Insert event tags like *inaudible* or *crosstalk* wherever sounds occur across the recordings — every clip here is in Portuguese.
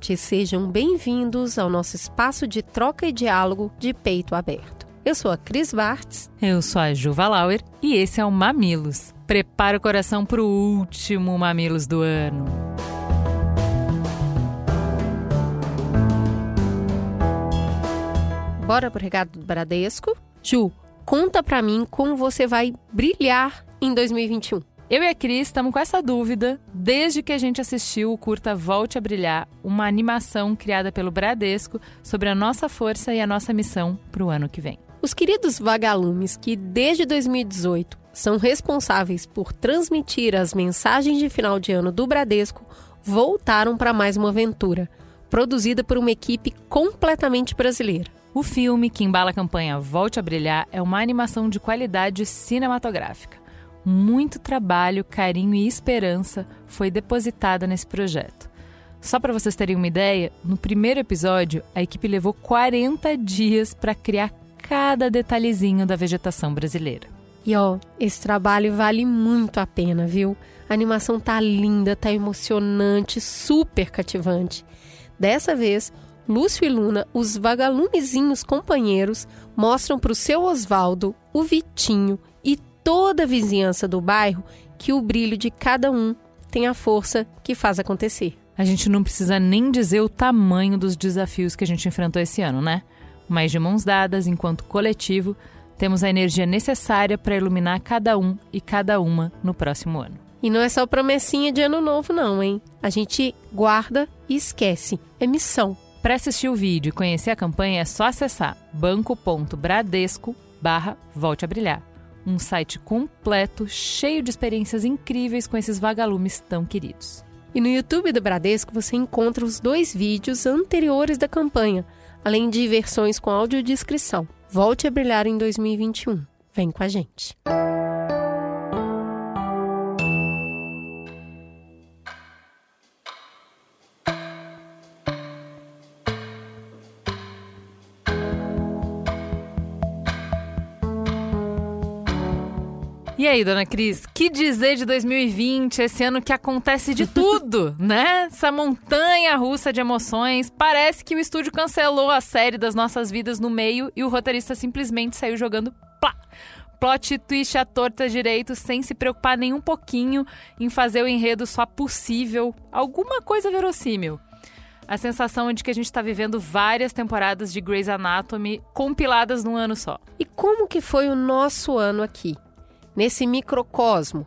mamiletes, sejam bem-vindos ao nosso espaço de troca e diálogo de peito aberto. Eu sou a Cris Bartz. Eu sou a Juva Lauer e esse é o Mamilos. Prepara o coração para o último Mamilos do ano. Bora pro recado do Bradesco? Ju, conta pra mim como você vai brilhar em 2021. Eu e a Cris estamos com essa dúvida desde que a gente assistiu o curta Volte a Brilhar, uma animação criada pelo Bradesco sobre a nossa força e a nossa missão para o ano que vem. Os queridos vagalumes que desde 2018 são responsáveis por transmitir as mensagens de final de ano do Bradesco voltaram para mais uma aventura, produzida por uma equipe completamente brasileira. O filme que embala a campanha Volte a Brilhar é uma animação de qualidade cinematográfica muito trabalho, carinho e esperança foi depositada nesse projeto. Só para vocês terem uma ideia, no primeiro episódio, a equipe levou 40 dias para criar cada detalhezinho da vegetação brasileira. E ó, esse trabalho vale muito a pena, viu? A animação tá linda, tá emocionante, super cativante. Dessa vez, Lúcio e Luna, os vagalumezinhos companheiros, mostram para o seu Oswaldo, o Vitinho toda a vizinhança do bairro que o brilho de cada um tem a força que faz acontecer. A gente não precisa nem dizer o tamanho dos desafios que a gente enfrentou esse ano, né? Mas de mãos dadas, enquanto coletivo, temos a energia necessária para iluminar cada um e cada uma no próximo ano. E não é só promessinha de ano novo, não, hein? A gente guarda e esquece. É missão. Para assistir o vídeo e conhecer a campanha é só acessar banco.bradesco barra Volte a Brilhar um site completo, cheio de experiências incríveis com esses vagalumes tão queridos. E no YouTube do Bradesco você encontra os dois vídeos anteriores da campanha, além de versões com audiodescrição. Volte a brilhar em 2021. Vem com a gente. E aí, dona Cris, que dizer de 2020, esse ano que acontece de tudo, *laughs* né? Essa montanha russa de emoções. Parece que o estúdio cancelou a série das nossas vidas no meio e o roteirista simplesmente saiu jogando plá, plot twist à torta direito, sem se preocupar nem um pouquinho em fazer o enredo só possível, alguma coisa verossímil. A sensação é de que a gente está vivendo várias temporadas de Grey's Anatomy compiladas num ano só. E como que foi o nosso ano aqui? Nesse microcosmo,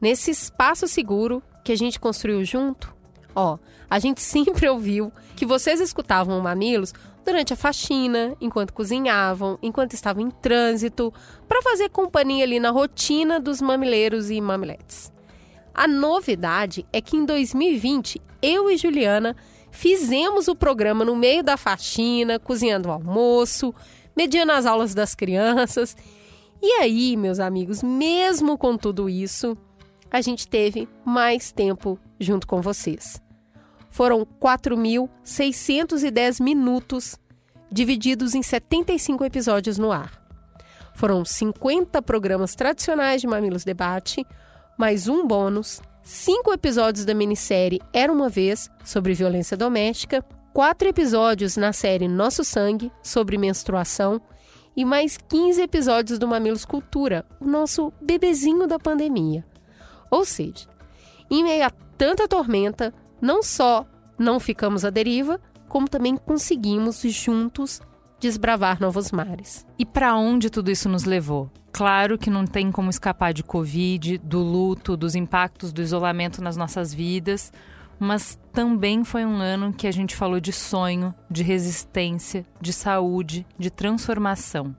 nesse espaço seguro que a gente construiu junto? Ó, a gente *laughs* sempre ouviu que vocês escutavam o Mamilos durante a faxina, enquanto cozinhavam, enquanto estavam em trânsito, para fazer companhia ali na rotina dos mamileiros e mamiletes. A novidade é que em 2020, eu e Juliana fizemos o programa no meio da faxina, cozinhando o almoço, mediando as aulas das crianças e aí, meus amigos, mesmo com tudo isso, a gente teve mais tempo junto com vocês. Foram 4.610 minutos divididos em 75 episódios no ar. Foram 50 programas tradicionais de Mamilos Debate, mais um bônus, cinco episódios da minissérie Era uma Vez sobre violência doméstica, quatro episódios na série Nosso Sangue sobre menstruação e mais 15 episódios do Mamilos Cultura, o nosso bebezinho da pandemia. Ou seja, em meio a tanta tormenta, não só não ficamos à deriva, como também conseguimos juntos desbravar novos mares. E para onde tudo isso nos levou? Claro que não tem como escapar de Covid, do luto, dos impactos do isolamento nas nossas vidas, mas também foi um ano que a gente falou de sonho, de resistência, de saúde, de transformação.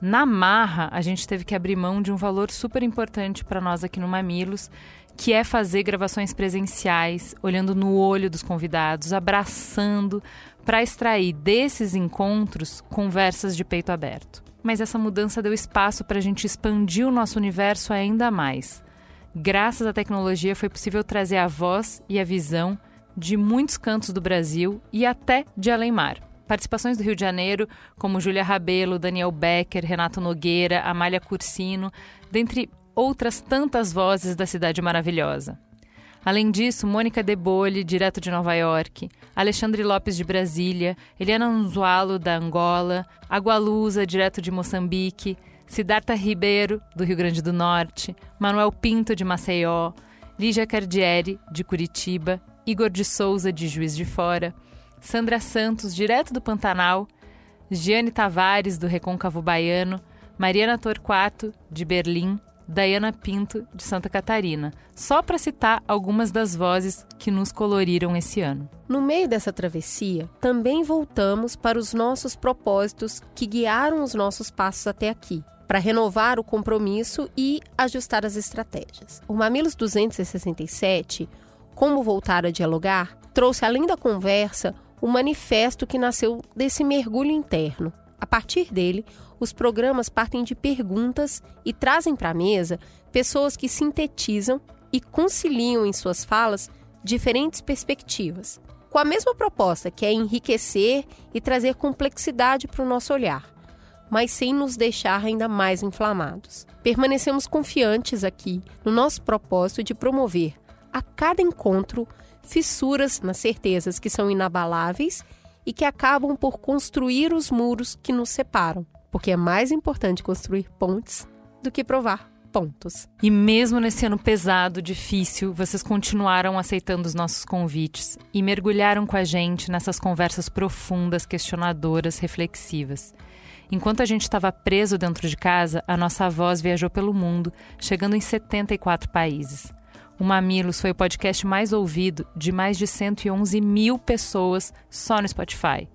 Na marra, a gente teve que abrir mão de um valor super importante para nós aqui no Mamilos, que é fazer gravações presenciais, olhando no olho dos convidados, abraçando, para extrair desses encontros conversas de peito aberto. Mas essa mudança deu espaço para a gente expandir o nosso universo ainda mais. Graças à tecnologia, foi possível trazer a voz e a visão de muitos cantos do Brasil e até de além-mar. Participações do Rio de Janeiro, como Júlia Rabelo, Daniel Becker, Renato Nogueira, Amália Cursino, dentre outras tantas vozes da cidade maravilhosa. Além disso, Mônica Debole, direto de Nova York, Alexandre Lopes de Brasília, Eliana Anzualo, da Angola, Agualusa, direto de Moçambique, Siddhartha Ribeiro, do Rio Grande do Norte, Manuel Pinto, de Maceió, Lígia Cardieri, de Curitiba, Igor de Souza, de Juiz de Fora, Sandra Santos, direto do Pantanal, Giane Tavares, do Recôncavo Baiano, Mariana Torquato, de Berlim, Dayana Pinto, de Santa Catarina, só para citar algumas das vozes que nos coloriram esse ano. No meio dessa travessia, também voltamos para os nossos propósitos que guiaram os nossos passos até aqui, para renovar o compromisso e ajustar as estratégias. O Mamilos 267, Como Voltar a Dialogar, trouxe além da conversa o manifesto que nasceu desse mergulho interno. A partir dele, os programas partem de perguntas e trazem para a mesa pessoas que sintetizam e conciliam em suas falas diferentes perspectivas, com a mesma proposta, que é enriquecer e trazer complexidade para o nosso olhar, mas sem nos deixar ainda mais inflamados. Permanecemos confiantes aqui no nosso propósito de promover a cada encontro fissuras nas certezas que são inabaláveis e que acabam por construir os muros que nos separam porque é mais importante construir pontes do que provar pontos. E mesmo nesse ano pesado, difícil, vocês continuaram aceitando os nossos convites e mergulharam com a gente nessas conversas profundas, questionadoras, reflexivas. Enquanto a gente estava preso dentro de casa, a nossa voz viajou pelo mundo, chegando em 74 países. O Mamilos foi o podcast mais ouvido de mais de 111 mil pessoas só no Spotify.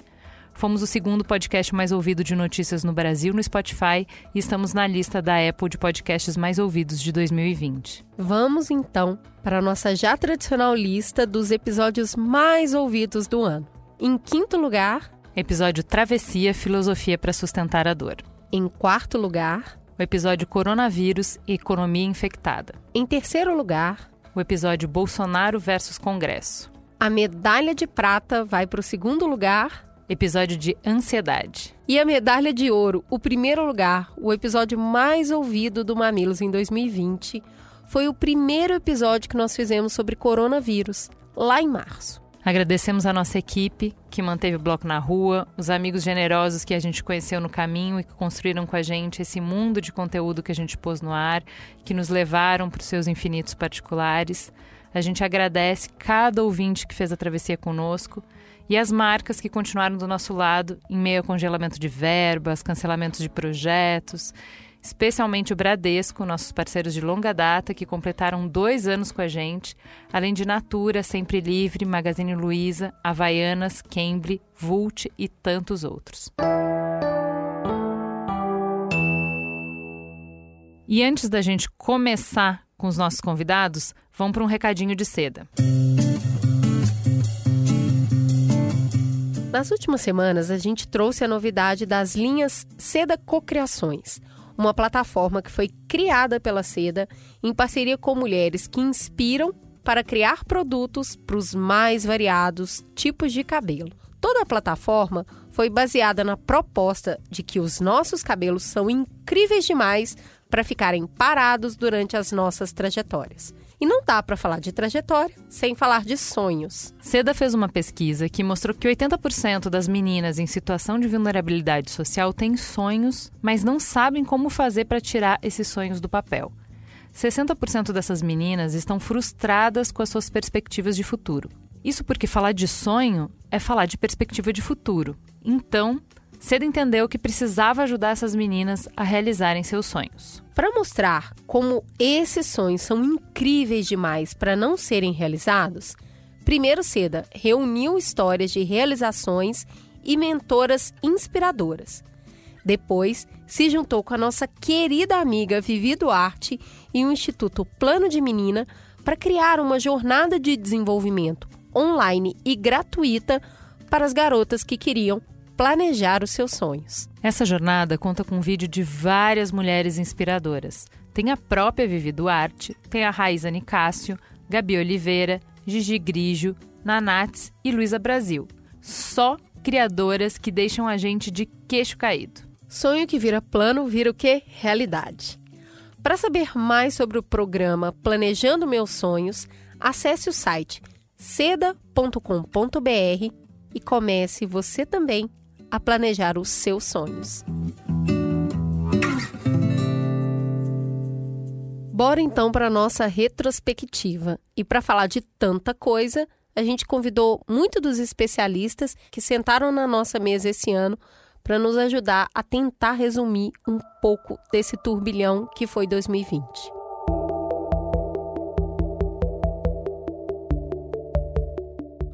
Fomos o segundo podcast mais ouvido de notícias no Brasil no Spotify e estamos na lista da Apple de podcasts mais ouvidos de 2020. Vamos então para a nossa já tradicional lista dos episódios mais ouvidos do ano. Em quinto lugar, episódio Travessia Filosofia para Sustentar a Dor. Em quarto lugar, o episódio Coronavírus e Economia Infectada. Em terceiro lugar, o episódio Bolsonaro versus Congresso. A medalha de prata vai para o segundo lugar episódio de ansiedade. E a medalha de ouro, o primeiro lugar, o episódio mais ouvido do Mamilos em 2020, foi o primeiro episódio que nós fizemos sobre coronavírus, lá em março. Agradecemos a nossa equipe que manteve o bloco na rua, os amigos generosos que a gente conheceu no caminho e que construíram com a gente esse mundo de conteúdo que a gente pôs no ar, que nos levaram para os seus infinitos particulares. A gente agradece cada ouvinte que fez a travessia conosco e as marcas que continuaram do nosso lado em meio ao congelamento de verbas, cancelamentos de projetos, especialmente o Bradesco, nossos parceiros de longa data que completaram dois anos com a gente, além de Natura, Sempre Livre, Magazine Luiza, Havaianas, Cambly, Vult e tantos outros. E antes da gente começar com os nossos convidados, vamos para um recadinho de seda. Nas últimas semanas, a gente trouxe a novidade das linhas Seda Cocriações, uma plataforma que foi criada pela Seda em parceria com mulheres que inspiram para criar produtos para os mais variados tipos de cabelo. Toda a plataforma foi baseada na proposta de que os nossos cabelos são incríveis demais para ficarem parados durante as nossas trajetórias. E não dá para falar de trajetória sem falar de sonhos. Seda fez uma pesquisa que mostrou que 80% das meninas em situação de vulnerabilidade social têm sonhos, mas não sabem como fazer para tirar esses sonhos do papel. 60% dessas meninas estão frustradas com as suas perspectivas de futuro. Isso porque falar de sonho é falar de perspectiva de futuro. Então, Cedo entendeu que precisava ajudar essas meninas a realizarem seus sonhos. Para mostrar como esses sonhos são incríveis demais para não serem realizados, primeiro Seda reuniu histórias de realizações e mentoras inspiradoras. Depois, se juntou com a nossa querida amiga Vivi Duarte e o Instituto Plano de Menina para criar uma jornada de desenvolvimento online e gratuita para as garotas que queriam planejar os seus sonhos. Essa jornada conta com um vídeo de várias mulheres inspiradoras. Tem a própria Vivi Duarte, tem a Raíza Nicásio, Gabi Oliveira, Gigi Grigio, Nanats e Luísa Brasil. Só criadoras que deixam a gente de queixo caído. Sonho que vira plano vira o quê? Realidade. Para saber mais sobre o programa Planejando Meus Sonhos, acesse o site seda.com.br e comece você também a planejar os seus sonhos. Bora então para a nossa retrospectiva. E para falar de tanta coisa, a gente convidou muito dos especialistas que sentaram na nossa mesa esse ano para nos ajudar a tentar resumir um pouco desse turbilhão que foi 2020.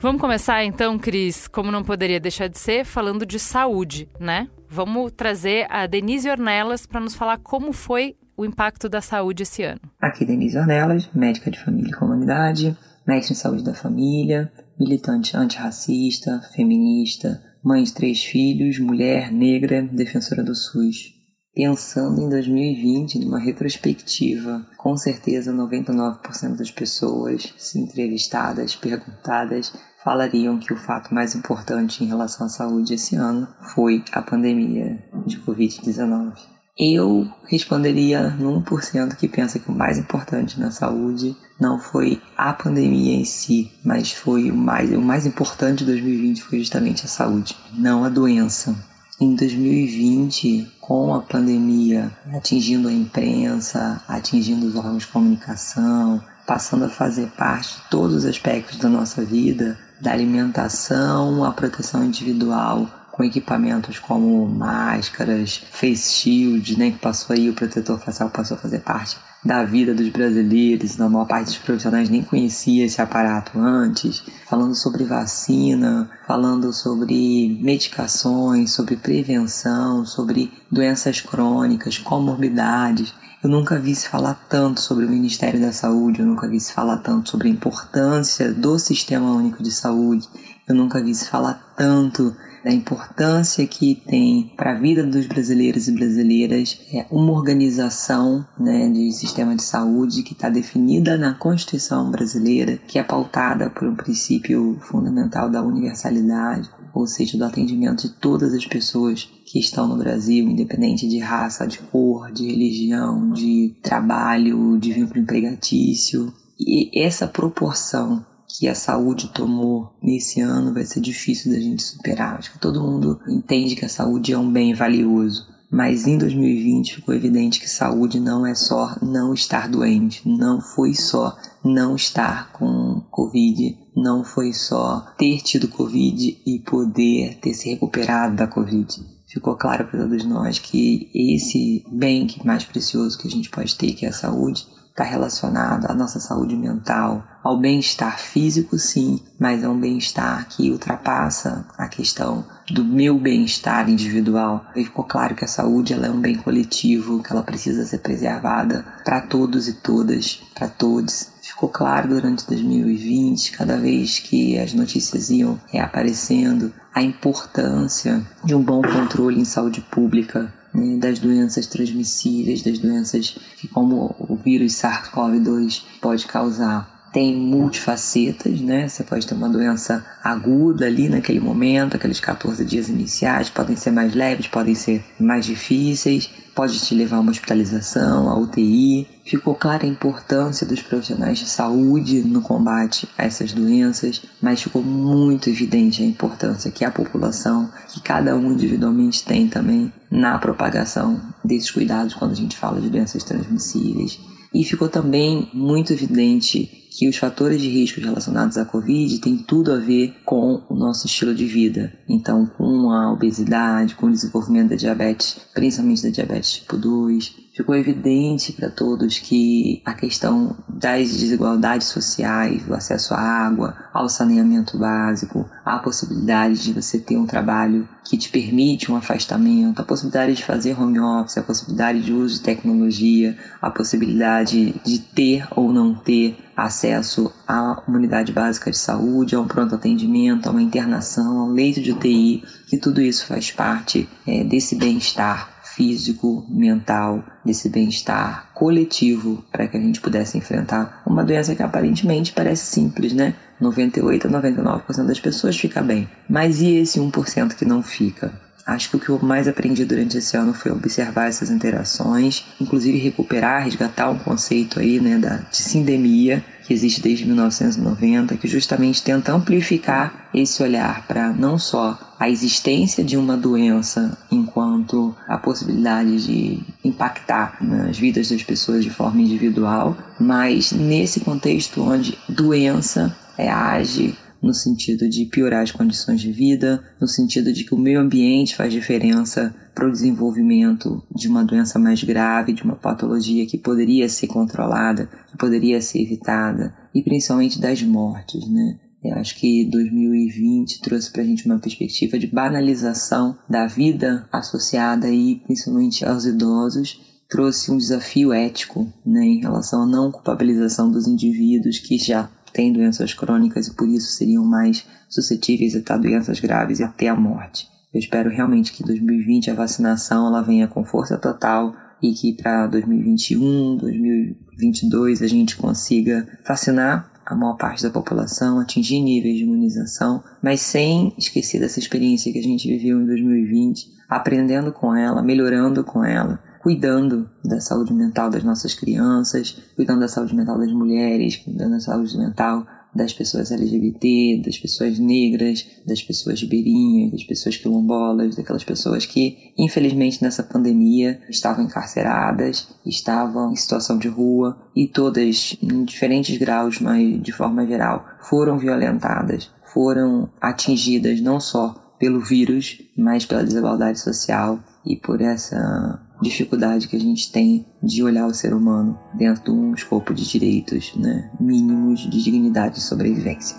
Vamos começar então, Cris, como não poderia deixar de ser, falando de saúde, né? Vamos trazer a Denise Ornelas para nos falar como foi o impacto da saúde esse ano. Aqui, Denise Ornelas, médica de família e comunidade, mestre em saúde da família, militante antirracista, feminista, mãe de três filhos, mulher, negra, defensora do SUS. Pensando em 2020, numa retrospectiva, com certeza 99% das pessoas se entrevistadas, perguntadas, falariam que o fato mais importante em relação à saúde esse ano foi a pandemia de Covid-19. Eu responderia no 1% que pensa que o mais importante na saúde não foi a pandemia em si, mas foi o mais, o mais importante de 2020 foi justamente a saúde, não a doença. Em 2020, com a pandemia atingindo a imprensa, atingindo os órgãos de comunicação, passando a fazer parte de todos os aspectos da nossa vida, da alimentação à proteção individual, com equipamentos como máscaras, face shield, né, que passou aí o protetor facial passou a fazer parte da vida dos brasileiros, a maior parte dos profissionais nem conhecia esse aparato antes, falando sobre vacina, falando sobre medicações, sobre prevenção, sobre doenças crônicas, comorbidades. Eu nunca vi se falar tanto sobre o Ministério da Saúde, eu nunca vi se falar tanto sobre a importância do Sistema Único de Saúde, eu nunca vi se falar tanto da importância que tem para a vida dos brasileiros e brasileiras. É uma organização né, de sistema de saúde que está definida na Constituição brasileira, que é pautada por um princípio fundamental da universalidade, ou seja, do atendimento de todas as pessoas que estão no Brasil, independente de raça, de cor, de religião, de trabalho, de vínculo empregatício. E essa proporção que a saúde tomou nesse ano vai ser difícil da gente superar. Acho que todo mundo entende que a saúde é um bem valioso. Mas em 2020 ficou evidente que saúde não é só não estar doente, não foi só não estar com Covid, não foi só ter tido Covid e poder ter se recuperado da Covid. Ficou claro para todos nós que esse bem mais precioso que a gente pode ter, que é a saúde, está relacionado à nossa saúde mental, ao bem-estar físico, sim, mas é um bem-estar que ultrapassa a questão do meu bem-estar individual. E ficou claro que a saúde ela é um bem coletivo, que ela precisa ser preservada para todos e todas, para todos. Ficou claro durante 2020, cada vez que as notícias iam reaparecendo, a importância de um bom controle em saúde pública né, das doenças transmissíveis, das doenças que, como o vírus SARS-CoV-2 pode causar. Tem multifacetas, né? Você pode ter uma doença aguda ali naquele momento, aqueles 14 dias iniciais, podem ser mais leves, podem ser mais difíceis, pode te levar a uma hospitalização, a UTI. Ficou clara a importância dos profissionais de saúde no combate a essas doenças, mas ficou muito evidente a importância que a população, que cada um individualmente tem também na propagação desses cuidados quando a gente fala de doenças transmissíveis. E ficou também muito evidente que os fatores de risco relacionados à Covid têm tudo a ver com o nosso estilo de vida. Então, com a obesidade, com o desenvolvimento da diabetes, principalmente da diabetes tipo 2, ficou evidente para todos que a questão das desigualdades sociais, do acesso à água, ao saneamento básico, a possibilidade de você ter um trabalho que te permite um afastamento, a possibilidade de fazer home office, a possibilidade de uso de tecnologia, a possibilidade de ter ou não ter acesso à unidade básica de saúde, a um pronto atendimento, a uma internação, a um leito de UTI, que tudo isso faz parte é, desse bem-estar físico, mental, desse bem-estar coletivo para que a gente pudesse enfrentar uma doença que aparentemente parece simples, né? 98 a 99% das pessoas fica bem. Mas e esse 1% que não fica? Acho que o que eu mais aprendi durante esse ano foi observar essas interações, inclusive recuperar, resgatar um conceito aí, né, da, de sindemia, que existe desde 1990, que justamente tenta amplificar esse olhar para não só a existência de uma doença enquanto a possibilidade de impactar nas vidas das pessoas de forma individual, mas nesse contexto onde doença é, age no sentido de piorar as condições de vida, no sentido de que o meio ambiente faz diferença para o desenvolvimento de uma doença mais grave, de uma patologia que poderia ser controlada, que poderia ser evitada, e principalmente das mortes, né? Eu acho que 2020 trouxe para a gente uma perspectiva de banalização da vida associada aí, principalmente aos idosos, trouxe um desafio ético né, em relação à não culpabilização dos indivíduos que já têm doenças crônicas e por isso seriam mais suscetíveis a estar doenças graves e até a morte. Eu espero realmente que 2020 a vacinação ela venha com força total e que para 2021, 2022 a gente consiga vacinar a maior parte da população, atingir níveis de imunização, mas sem esquecer dessa experiência que a gente viveu em 2020, aprendendo com ela, melhorando com ela, cuidando da saúde mental das nossas crianças, cuidando da saúde mental das mulheres, cuidando da saúde mental das pessoas LGBT, das pessoas negras, das pessoas ribeirinhas, das pessoas quilombolas, daquelas pessoas que, infelizmente, nessa pandemia estavam encarceradas, estavam em situação de rua e todas, em diferentes graus, mas de forma geral, foram violentadas, foram atingidas não só pelo vírus, mas pela desigualdade social e por essa dificuldade que a gente tem de olhar o ser humano dentro de um escopo de direitos né, mínimos de dignidade e sobrevivência.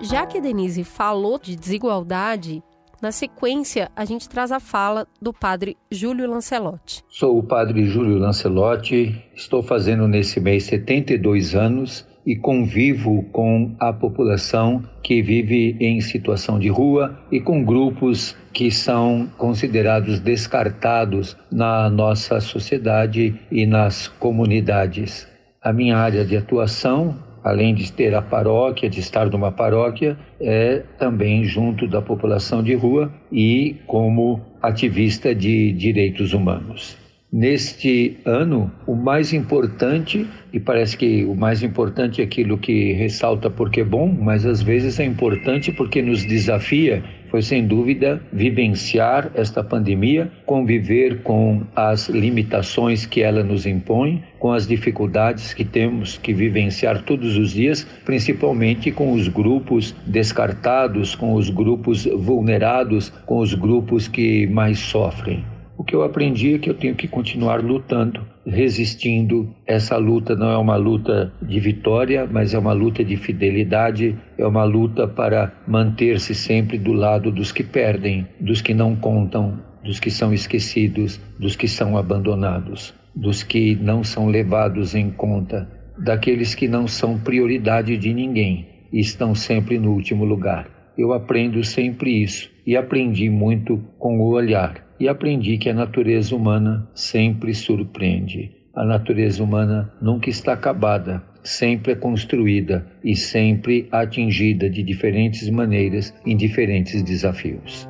Já que a Denise falou de desigualdade, na sequência a gente traz a fala do padre Júlio Lancelotti. Sou o padre Júlio Lancelotti, estou fazendo nesse mês 72 anos e convivo com a população que vive em situação de rua e com grupos que são considerados descartados na nossa sociedade e nas comunidades. A minha área de atuação, além de ter a paróquia, de estar numa paróquia, é também junto da população de rua e como ativista de direitos humanos. Neste ano, o mais importante, e parece que o mais importante é aquilo que ressalta porque é bom, mas às vezes é importante porque nos desafia, foi sem dúvida vivenciar esta pandemia, conviver com as limitações que ela nos impõe, com as dificuldades que temos que vivenciar todos os dias, principalmente com os grupos descartados, com os grupos vulnerados, com os grupos que mais sofrem. O que eu aprendi é que eu tenho que continuar lutando, resistindo. Essa luta não é uma luta de vitória, mas é uma luta de fidelidade, é uma luta para manter-se sempre do lado dos que perdem, dos que não contam, dos que são esquecidos, dos que são abandonados, dos que não são levados em conta, daqueles que não são prioridade de ninguém e estão sempre no último lugar. Eu aprendo sempre isso e aprendi muito com o olhar e aprendi que a natureza humana sempre surpreende. A natureza humana nunca está acabada, sempre é construída e sempre atingida de diferentes maneiras em diferentes desafios.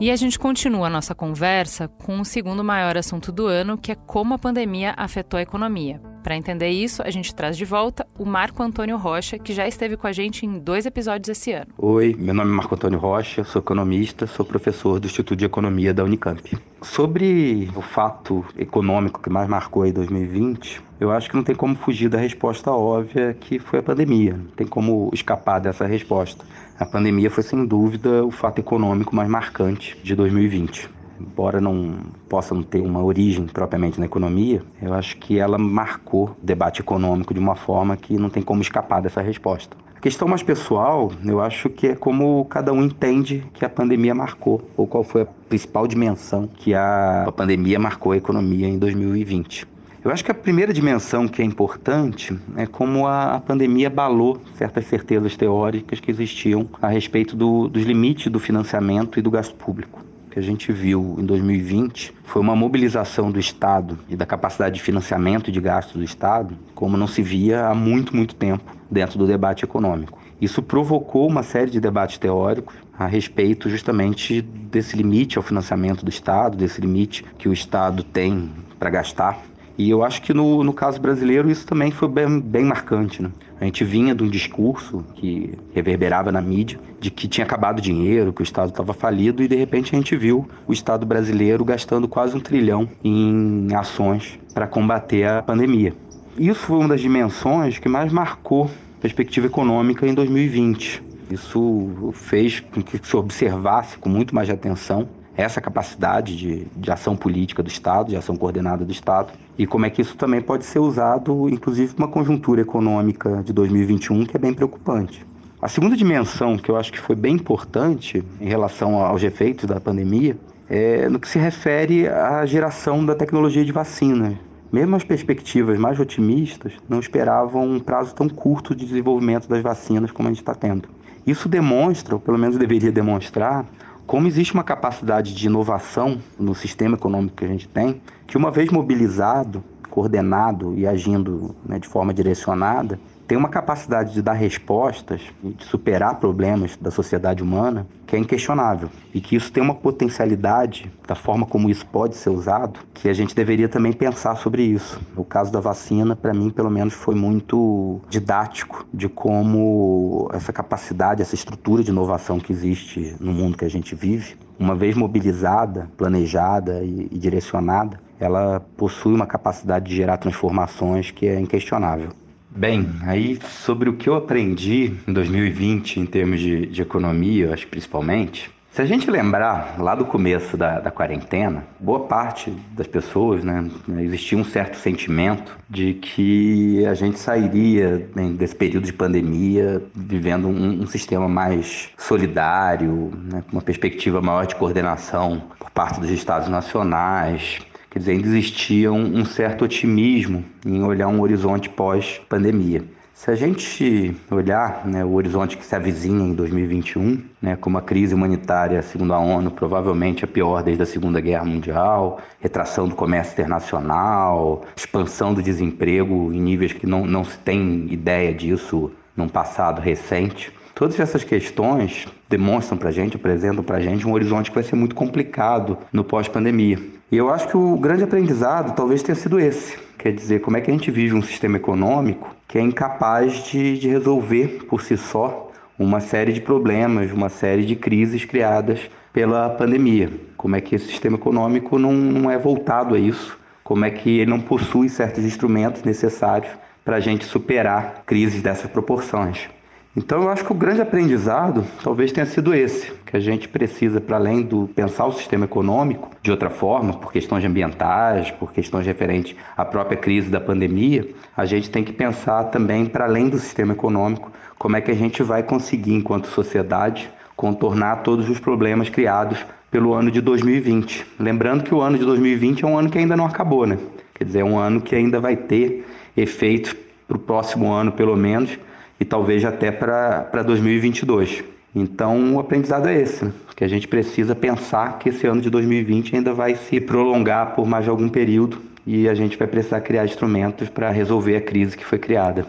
E a gente continua a nossa conversa com o segundo maior assunto do ano, que é como a pandemia afetou a economia. Para entender isso, a gente traz de volta o Marco Antônio Rocha, que já esteve com a gente em dois episódios esse ano. Oi, meu nome é Marco Antônio Rocha, sou economista, sou professor do Instituto de Economia da Unicamp. Sobre o fato econômico que mais marcou aí 2020, eu acho que não tem como fugir da resposta óbvia que foi a pandemia. Não tem como escapar dessa resposta. A pandemia foi sem dúvida o fato econômico mais marcante de 2020. Embora não possa não ter uma origem propriamente na economia, eu acho que ela marcou o debate econômico de uma forma que não tem como escapar dessa resposta questão mais pessoal, eu acho que é como cada um entende que a pandemia marcou, ou qual foi a principal dimensão que a pandemia marcou a economia em 2020. Eu acho que a primeira dimensão que é importante é como a, pandemia abalou certas certezas teóricas que existiam a respeito do, dos limites do financiamento e do gasto público que a gente viu em 2020 foi uma mobilização do Estado e da capacidade de financiamento e de gasto do Estado, como não se via há muito, muito tempo dentro do debate econômico. Isso provocou uma série de debates teóricos a respeito justamente desse limite ao financiamento do Estado, desse limite que o Estado tem para gastar e eu acho que no, no caso brasileiro isso também foi bem, bem marcante. Né? A gente vinha de um discurso que reverberava na mídia de que tinha acabado o dinheiro, que o Estado estava falido, e de repente a gente viu o Estado brasileiro gastando quase um trilhão em ações para combater a pandemia. Isso foi uma das dimensões que mais marcou a perspectiva econômica em 2020. Isso fez com que se observasse com muito mais atenção essa capacidade de, de ação política do Estado, de ação coordenada do Estado, e como é que isso também pode ser usado, inclusive, uma conjuntura econômica de 2021 que é bem preocupante. A segunda dimensão que eu acho que foi bem importante em relação aos efeitos da pandemia é no que se refere à geração da tecnologia de vacina. Mesmo as perspectivas mais otimistas não esperavam um prazo tão curto de desenvolvimento das vacinas como a gente está tendo. Isso demonstra, ou pelo menos deveria demonstrar, como existe uma capacidade de inovação no sistema econômico que a gente tem, que uma vez mobilizado, coordenado e agindo né, de forma direcionada, tem uma capacidade de dar respostas e de superar problemas da sociedade humana que é inquestionável e que isso tem uma potencialidade da forma como isso pode ser usado que a gente deveria também pensar sobre isso. O caso da vacina, para mim, pelo menos, foi muito didático de como essa capacidade, essa estrutura de inovação que existe no mundo que a gente vive, uma vez mobilizada, planejada e, e direcionada, ela possui uma capacidade de gerar transformações que é inquestionável. Bem, aí sobre o que eu aprendi em 2020 em termos de, de economia, acho principalmente, se a gente lembrar lá do começo da, da quarentena, boa parte das pessoas, né, existia um certo sentimento de que a gente sairia né, desse período de pandemia vivendo um, um sistema mais solidário, né, com uma perspectiva maior de coordenação por parte dos estados nacionais, Quer dizer, ainda existia um, um certo otimismo em olhar um horizonte pós-pandemia. Se a gente olhar né, o horizonte que se avizinha em 2021, né, como a crise humanitária, segundo a ONU, provavelmente a pior desde a Segunda Guerra Mundial, retração do comércio internacional, expansão do desemprego em níveis que não, não se tem ideia disso num passado recente, Todas essas questões demonstram para a gente, apresentam para a gente um horizonte que vai ser muito complicado no pós-pandemia. E eu acho que o grande aprendizado talvez tenha sido esse. Quer dizer, como é que a gente vive um sistema econômico que é incapaz de, de resolver por si só uma série de problemas, uma série de crises criadas pela pandemia. Como é que esse sistema econômico não, não é voltado a isso? Como é que ele não possui certos instrumentos necessários para a gente superar crises dessas proporções? Então eu acho que o grande aprendizado talvez tenha sido esse, que a gente precisa, para além do pensar o sistema econômico de outra forma, por questões ambientais, por questões referentes à própria crise da pandemia, a gente tem que pensar também, para além do sistema econômico, como é que a gente vai conseguir, enquanto sociedade, contornar todos os problemas criados pelo ano de 2020. Lembrando que o ano de 2020 é um ano que ainda não acabou, né? Quer dizer, é um ano que ainda vai ter efeitos para o próximo ano, pelo menos, e talvez até para 2022. Então, o aprendizado é esse, né? que a gente precisa pensar que esse ano de 2020 ainda vai se prolongar por mais algum período e a gente vai precisar criar instrumentos para resolver a crise que foi criada.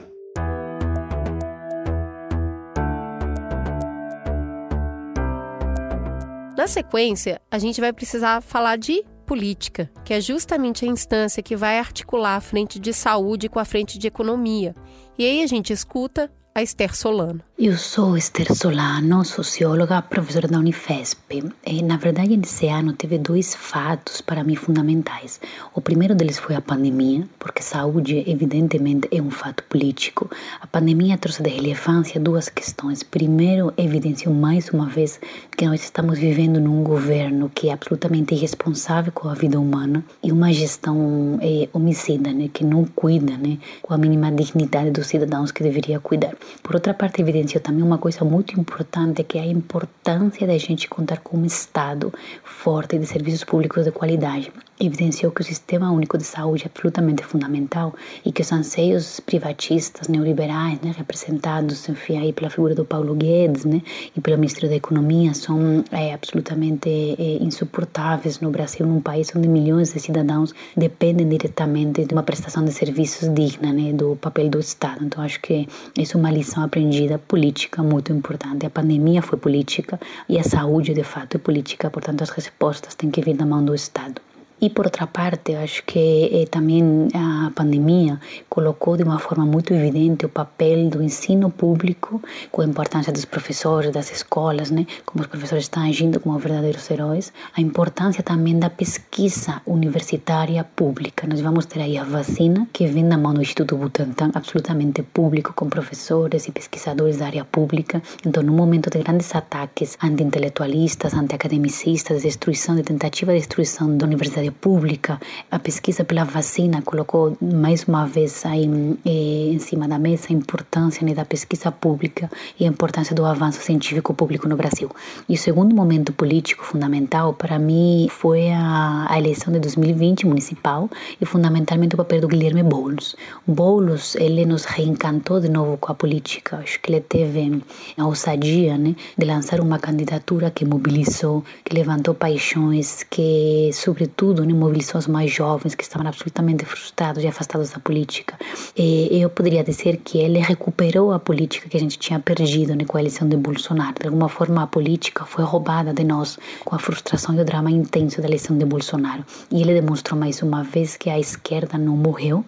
Na sequência, a gente vai precisar falar de política, que é justamente a instância que vai articular a frente de saúde com a frente de economia. E aí a gente escuta a Esther Solano. Eu sou Esther Solano, socióloga, professora da Unifesp. E, na verdade, nesse ano teve dois fatos para mim fundamentais. O primeiro deles foi a pandemia, porque saúde, evidentemente, é um fato político. A pandemia trouxe de relevância duas questões. Primeiro, evidenciou mais uma vez que nós estamos vivendo num governo que é absolutamente irresponsável com a vida humana e uma gestão é, homicida, né, que não cuida né, com a mínima dignidade dos cidadãos que deveria cuidar. Por outra parte, evidenciou evidenciou também uma coisa muito importante, que é a importância da gente contar com um Estado forte de serviços públicos de qualidade. Evidenciou que o Sistema Único de Saúde é absolutamente fundamental e que os anseios privatistas, neoliberais, né, representados, enfim, aí pela figura do Paulo Guedes, né, e pelo Ministério da Economia, são é, absolutamente é, insuportáveis no Brasil, num país onde milhões de cidadãos dependem diretamente de uma prestação de serviços digna, né, do papel do Estado. Então, acho que isso é uma lição aprendida política muito importante. A pandemia foi política e a saúde, de fato, é política, portanto, as respostas têm que vir da mão do Estado. E por outra parte, acho que eh, também a pandemia colocou de uma forma muito evidente o papel do ensino público, com a importância dos professores, das escolas, né? como os professores estão agindo como verdadeiros heróis, a importância também da pesquisa universitária pública. Nós vamos ter aí a vacina, que vem da mão do Instituto Butantan, absolutamente público, com professores e pesquisadores da área pública. Então, no momento de grandes ataques anti-intelectualistas, anti-academicistas, destruição, de tentativa de destruição da universidade pública. A pesquisa pela vacina colocou mais uma vez aí eh, em cima da mesa a importância né, da pesquisa pública e a importância do avanço científico público no Brasil. E o segundo momento político fundamental para mim foi a, a eleição de 2020 municipal e fundamentalmente o papel do Guilherme Boulos. Boulos, ele nos reencantou de novo com a política. Acho que ele teve a ousadia né, de lançar uma candidatura que mobilizou, que levantou paixões, que sobretudo né, mobilizou os mais jovens que estavam absolutamente frustrados e afastados da política. E eu poderia dizer que ele recuperou a política que a gente tinha perdido né, com a eleição de Bolsonaro. De alguma forma, a política foi roubada de nós com a frustração e o drama intenso da eleição de Bolsonaro. E ele demonstrou mais uma vez que a esquerda não morreu,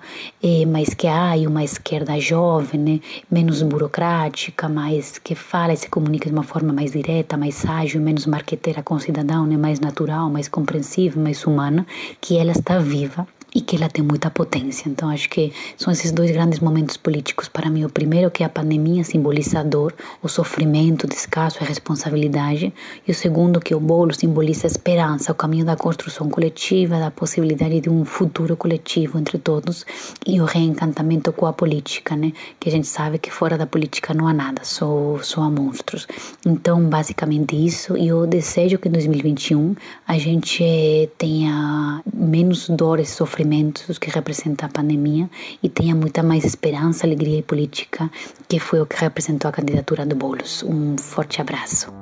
mas que há uma esquerda jovem, né, menos burocrática, mais que fala e se comunica de uma forma mais direta, mais ágil, menos marqueteira com o cidadão, né, mais natural, mais compreensiva, mais humana que ela está viva e que ela tem muita potência. Então acho que são esses dois grandes momentos políticos para mim. O primeiro que a pandemia simboliza a dor, o sofrimento, o descaso, a responsabilidade, e o segundo que o bolo simboliza a esperança, o caminho da construção coletiva, da possibilidade de um futuro coletivo entre todos e o reencantamento com a política, né? Que a gente sabe que fora da política não há nada, só só há monstros. Então basicamente isso e eu desejo que em 2021 a gente tenha menos dores, sofrimento sofrimentos que representa a pandemia e tenha muita mais esperança, alegria e política, que foi o que representou a candidatura do Boulos. Um forte abraço.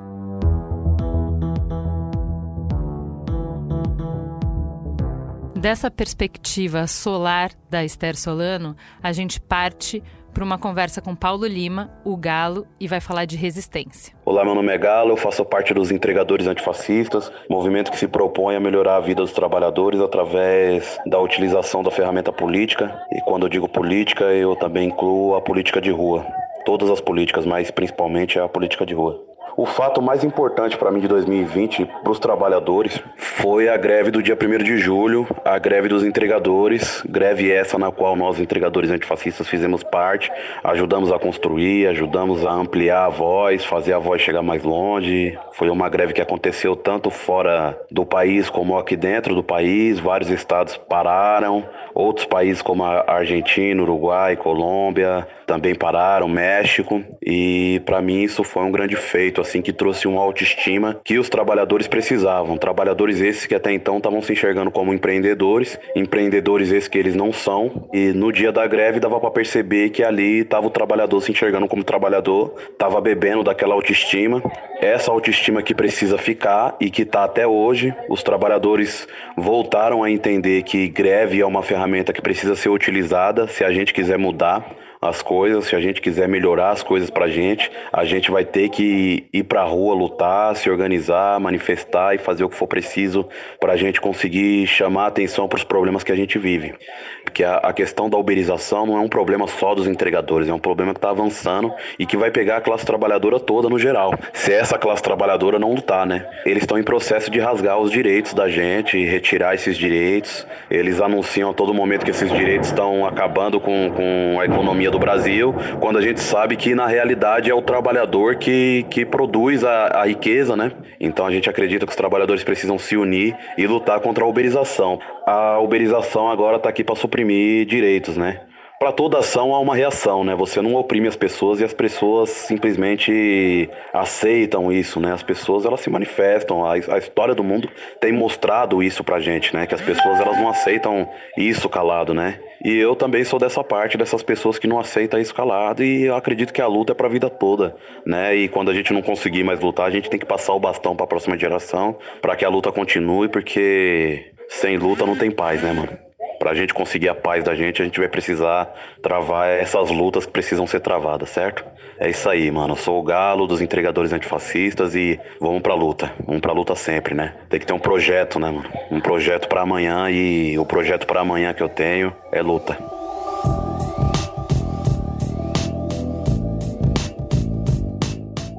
Dessa perspectiva solar da Esther Solano, a gente parte para uma conversa com Paulo Lima, o Galo, e vai falar de resistência. Olá, meu nome é Galo, eu faço parte dos Entregadores Antifascistas, movimento que se propõe a melhorar a vida dos trabalhadores através da utilização da ferramenta política. E quando eu digo política, eu também incluo a política de rua. Todas as políticas, mas principalmente a política de rua. O fato mais importante para mim de 2020 para os trabalhadores foi a greve do dia 1 de julho, a greve dos entregadores, greve essa na qual nós, entregadores antifascistas, fizemos parte, ajudamos a construir, ajudamos a ampliar a voz, fazer a voz chegar mais longe. Foi uma greve que aconteceu tanto fora do país como aqui dentro do país, vários estados pararam, outros países como a Argentina, Uruguai, Colômbia também pararam, México, e para mim isso foi um grande feito assim que trouxe uma autoestima que os trabalhadores precisavam. Trabalhadores esses que até então estavam se enxergando como empreendedores, empreendedores esses que eles não são. E no dia da greve dava para perceber que ali estava o trabalhador se enxergando como trabalhador, estava bebendo daquela autoestima. Essa autoestima que precisa ficar e que está até hoje. Os trabalhadores voltaram a entender que greve é uma ferramenta que precisa ser utilizada se a gente quiser mudar as coisas, se a gente quiser melhorar as coisas pra gente, a gente vai ter que ir pra rua, lutar, se organizar, manifestar e fazer o que for preciso pra gente conseguir chamar a atenção para os problemas que a gente vive. Porque a, a, questão da uberização não é um problema só dos entregadores, é um problema que está avançando e que vai pegar a classe trabalhadora toda no geral. Se essa classe trabalhadora não lutar, né? Eles estão em processo de rasgar os direitos da gente, retirar esses direitos. Eles anunciam a todo momento que esses direitos estão acabando com, com a economia do Brasil, quando a gente sabe que na realidade é o trabalhador que, que produz a, a riqueza, né? Então a gente acredita que os trabalhadores precisam se unir e lutar contra a uberização. A uberização agora está aqui para suprimir direitos, né? para toda ação há uma reação, né? Você não oprime as pessoas e as pessoas simplesmente aceitam isso, né? As pessoas elas se manifestam. A, a história do mundo tem mostrado isso pra gente, né? Que as pessoas elas não aceitam isso calado, né? E eu também sou dessa parte dessas pessoas que não aceitam isso calado e eu acredito que a luta é para a vida toda, né? E quando a gente não conseguir mais lutar, a gente tem que passar o bastão para a próxima geração, para que a luta continue, porque sem luta não tem paz, né, mano? Para a gente conseguir a paz da gente, a gente vai precisar travar essas lutas que precisam ser travadas, certo? É isso aí, mano. Eu sou o galo dos entregadores antifascistas e vamos pra luta. Vamos pra luta sempre, né? Tem que ter um projeto, né, mano? Um projeto para amanhã e o projeto para amanhã que eu tenho é luta.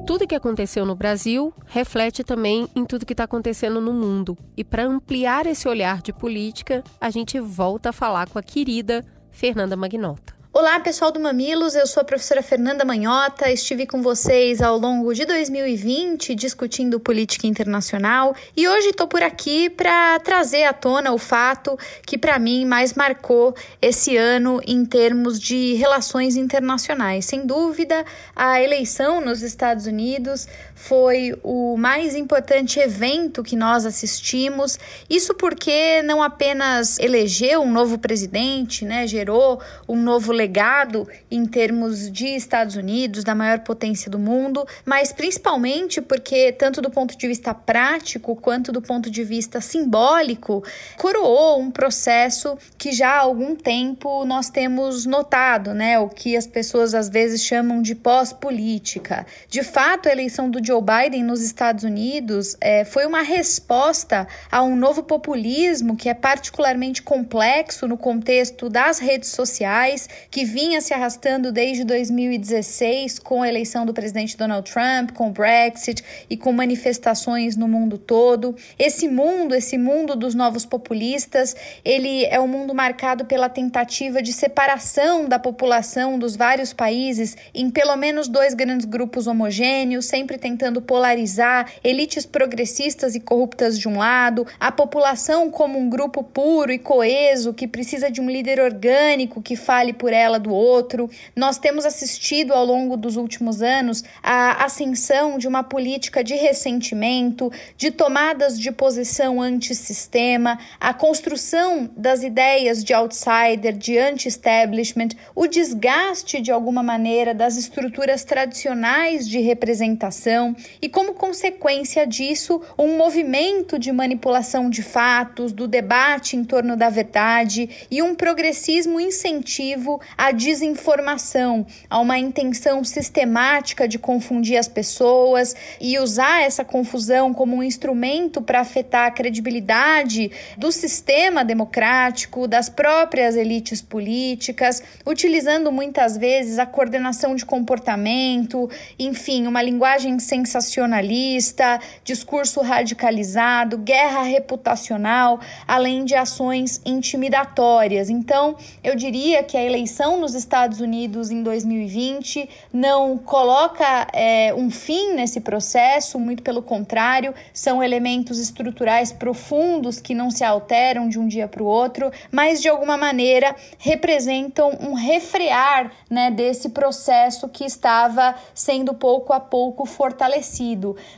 Tudo que aconteceu no Brasil reflete também em tudo que está acontecendo no mundo. E para ampliar esse olhar de política, a gente volta a falar com a querida Fernanda Magnota. Olá, pessoal do Mamilos, eu sou a professora Fernanda Manhota, estive com vocês ao longo de 2020 discutindo política internacional e hoje estou por aqui para trazer à tona o fato que para mim mais marcou esse ano em termos de relações internacionais. Sem dúvida, a eleição nos Estados Unidos foi o mais importante evento que nós assistimos. Isso porque não apenas elegeu um novo presidente, né, gerou um novo legado em termos de Estados Unidos, da maior potência do mundo, mas principalmente porque, tanto do ponto de vista prático quanto do ponto de vista simbólico, coroou um processo que já há algum tempo nós temos notado, né? O que as pessoas às vezes chamam de pós-política. De fato, a eleição do Joe Biden nos Estados Unidos é, foi uma resposta a um novo populismo que é particularmente complexo no contexto das redes sociais que vinha se arrastando desde 2016 com a eleição do presidente Donald Trump, com o Brexit e com manifestações no mundo todo. Esse mundo, esse mundo dos novos populistas, ele é um mundo marcado pela tentativa de separação da população dos vários países em pelo menos dois grandes grupos homogêneos, sempre tentando polarizar elites progressistas e corruptas de um lado, a população como um grupo puro e coeso que precisa de um líder orgânico que fale por ela do outro. Nós temos assistido ao longo dos últimos anos a ascensão de uma política de ressentimento, de tomadas de posição antissistema, a construção das ideias de outsider, de anti-establishment, o desgaste de alguma maneira das estruturas tradicionais de representação e, como consequência disso, um movimento de manipulação de fatos, do debate em torno da verdade e um progressismo incentivo à desinformação, a uma intenção sistemática de confundir as pessoas e usar essa confusão como um instrumento para afetar a credibilidade do sistema democrático, das próprias elites políticas, utilizando muitas vezes a coordenação de comportamento, enfim, uma linguagem sensacionalista, discurso radicalizado, guerra reputacional, além de ações intimidatórias. Então, eu diria que a eleição nos Estados Unidos em 2020 não coloca é, um fim nesse processo, muito pelo contrário, são elementos estruturais profundos que não se alteram de um dia para o outro, mas de alguma maneira representam um refrear né, desse processo que estava sendo pouco a pouco fortalecido.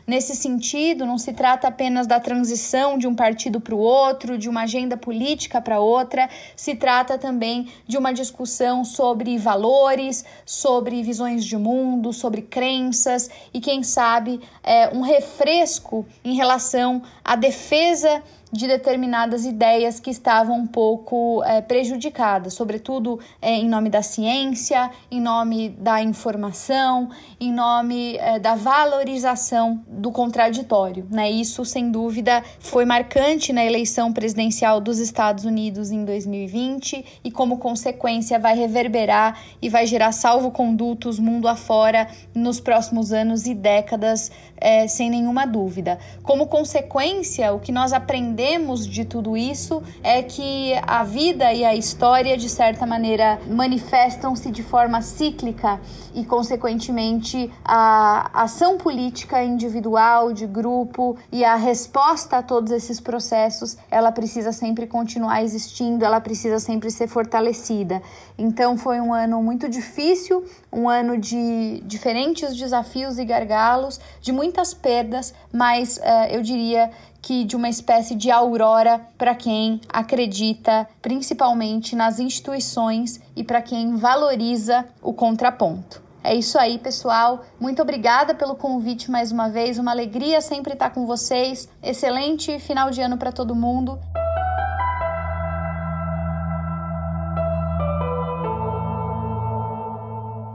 Nesse sentido, não se trata apenas da transição de um partido para o outro, de uma agenda política para outra, se trata também de uma discussão sobre valores, sobre visões de mundo, sobre crenças e, quem sabe, é, um refresco em relação à defesa de determinadas ideias que estavam um pouco é, prejudicadas, sobretudo é, em nome da ciência, em nome da informação, em nome é, da valorização do contraditório. Né? Isso, sem dúvida, foi marcante na eleição presidencial dos Estados Unidos em 2020 e, como consequência, vai reverberar e vai gerar salvo-condutos mundo afora nos próximos anos e décadas, é, sem nenhuma dúvida. Como consequência, o que nós aprendemos de tudo isso é que a vida e a história, de certa maneira, manifestam-se de forma cíclica e, consequentemente, a ação política individual, de grupo e a resposta a todos esses processos, ela precisa sempre continuar existindo, ela precisa sempre ser fortalecida. Então, foi um ano muito difícil, um ano de diferentes desafios e gargalos, de muitas perdas, mas uh, eu diria que de uma espécie de aurora para quem acredita principalmente nas instituições e para quem valoriza o contraponto. É isso aí, pessoal. Muito obrigada pelo convite mais uma vez. Uma alegria sempre estar com vocês. Excelente final de ano para todo mundo.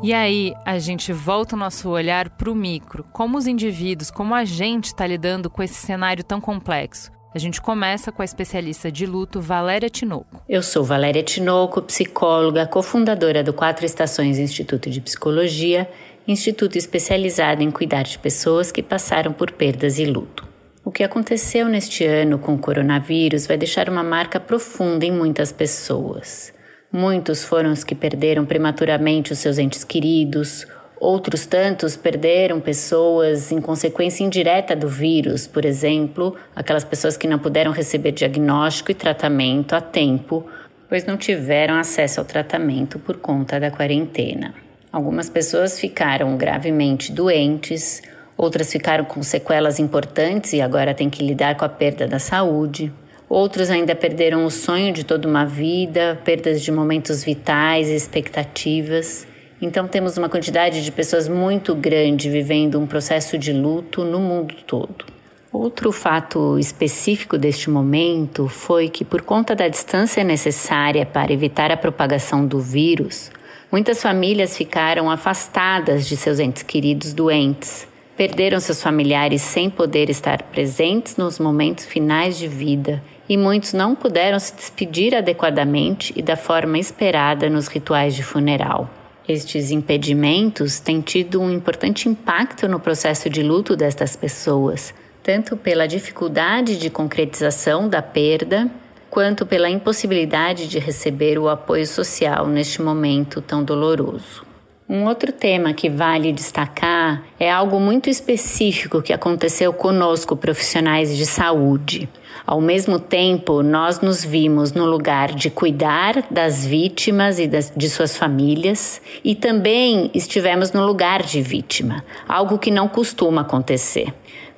E aí, a gente volta o nosso olhar para o micro, como os indivíduos, como a gente está lidando com esse cenário tão complexo. A gente começa com a especialista de luto Valéria Tinoco. Eu sou Valéria Tinoco, psicóloga, cofundadora do Quatro Estações Instituto de Psicologia, instituto especializado em cuidar de pessoas que passaram por perdas e luto. O que aconteceu neste ano com o coronavírus vai deixar uma marca profunda em muitas pessoas. Muitos foram os que perderam prematuramente os seus entes queridos, outros tantos perderam pessoas em consequência indireta do vírus, por exemplo, aquelas pessoas que não puderam receber diagnóstico e tratamento a tempo, pois não tiveram acesso ao tratamento por conta da quarentena. Algumas pessoas ficaram gravemente doentes, outras ficaram com sequelas importantes e agora têm que lidar com a perda da saúde. Outros ainda perderam o sonho de toda uma vida, perdas de momentos vitais e expectativas. Então, temos uma quantidade de pessoas muito grande vivendo um processo de luto no mundo todo. Outro fato específico deste momento foi que, por conta da distância necessária para evitar a propagação do vírus, muitas famílias ficaram afastadas de seus entes queridos doentes. Perderam seus familiares sem poder estar presentes nos momentos finais de vida e muitos não puderam se despedir adequadamente e da forma esperada nos rituais de funeral. Estes impedimentos têm tido um importante impacto no processo de luto destas pessoas, tanto pela dificuldade de concretização da perda, quanto pela impossibilidade de receber o apoio social neste momento tão doloroso. Um outro tema que vale destacar é algo muito específico que aconteceu conosco, profissionais de saúde. Ao mesmo tempo, nós nos vimos no lugar de cuidar das vítimas e das, de suas famílias e também estivemos no lugar de vítima, algo que não costuma acontecer.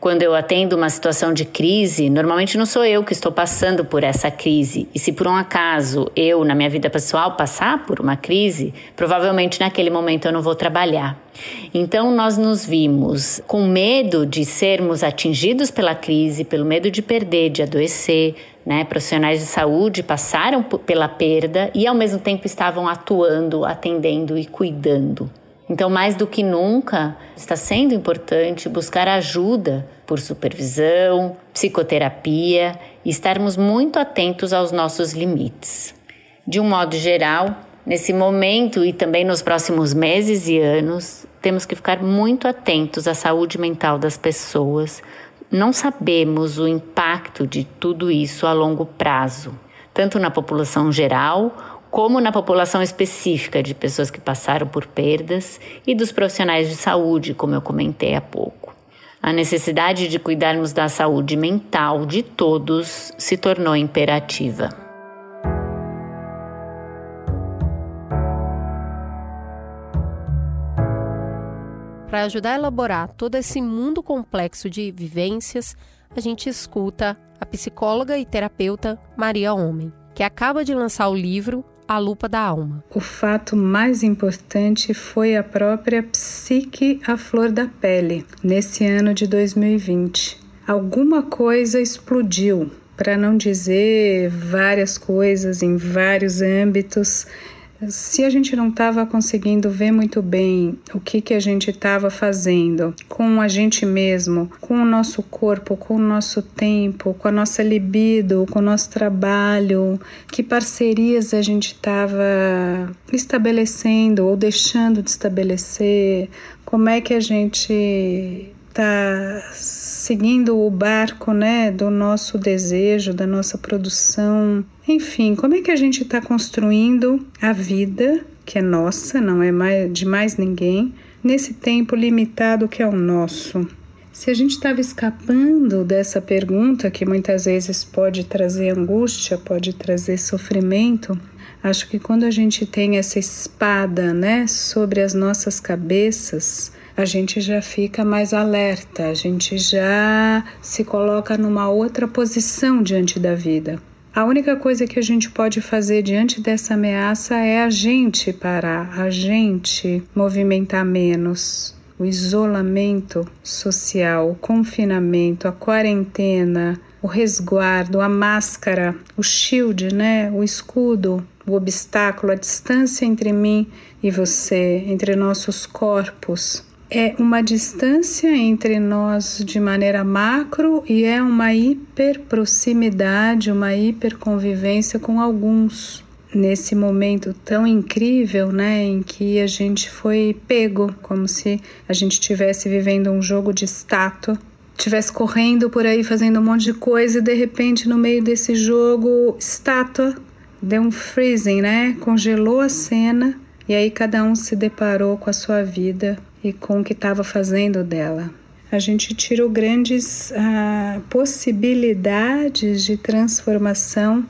Quando eu atendo uma situação de crise, normalmente não sou eu que estou passando por essa crise. E se por um acaso eu, na minha vida pessoal, passar por uma crise, provavelmente naquele momento eu não vou trabalhar. Então nós nos vimos com medo de sermos atingidos pela crise, pelo medo de perder, de adoecer, né? Profissionais de saúde passaram pela perda e ao mesmo tempo estavam atuando, atendendo e cuidando. Então, mais do que nunca, está sendo importante buscar ajuda por supervisão, psicoterapia e estarmos muito atentos aos nossos limites. De um modo geral, nesse momento e também nos próximos meses e anos, temos que ficar muito atentos à saúde mental das pessoas. Não sabemos o impacto de tudo isso a longo prazo, tanto na população geral como na população específica de pessoas que passaram por perdas e dos profissionais de saúde, como eu comentei há pouco. A necessidade de cuidarmos da saúde mental de todos se tornou imperativa. Para ajudar a elaborar todo esse mundo complexo de vivências, a gente escuta a psicóloga e terapeuta Maria Homem, que acaba de lançar o livro a lupa da alma. O fato mais importante foi a própria psique à flor da pele, nesse ano de 2020. Alguma coisa explodiu para não dizer várias coisas em vários âmbitos. Se a gente não estava conseguindo ver muito bem o que, que a gente estava fazendo com a gente mesmo, com o nosso corpo, com o nosso tempo, com a nossa libido, com o nosso trabalho, que parcerias a gente estava estabelecendo ou deixando de estabelecer, como é que a gente está seguindo o barco, né, do nosso desejo, da nossa produção. Enfim, como é que a gente está construindo a vida que é nossa, não é mais, de mais ninguém, nesse tempo limitado que é o nosso? Se a gente estava escapando dessa pergunta, que muitas vezes pode trazer angústia, pode trazer sofrimento, acho que quando a gente tem essa espada, né, sobre as nossas cabeças, a gente já fica mais alerta, a gente já se coloca numa outra posição diante da vida. A única coisa que a gente pode fazer diante dessa ameaça é a gente parar, a gente movimentar menos. O isolamento social, o confinamento, a quarentena, o resguardo, a máscara, o shield, né, o escudo, o obstáculo, a distância entre mim e você, entre nossos corpos, é uma distância entre nós de maneira macro e é uma hiperproximidade, uma hiperconvivência com alguns. Nesse momento tão incrível, né, em que a gente foi pego, como se a gente estivesse vivendo um jogo de estátua, estivesse correndo por aí fazendo um monte de coisa e de repente no meio desse jogo, estátua, deu um freezing, né, congelou a cena e aí cada um se deparou com a sua vida e com o que estava fazendo dela. A gente tirou grandes ah, possibilidades de transformação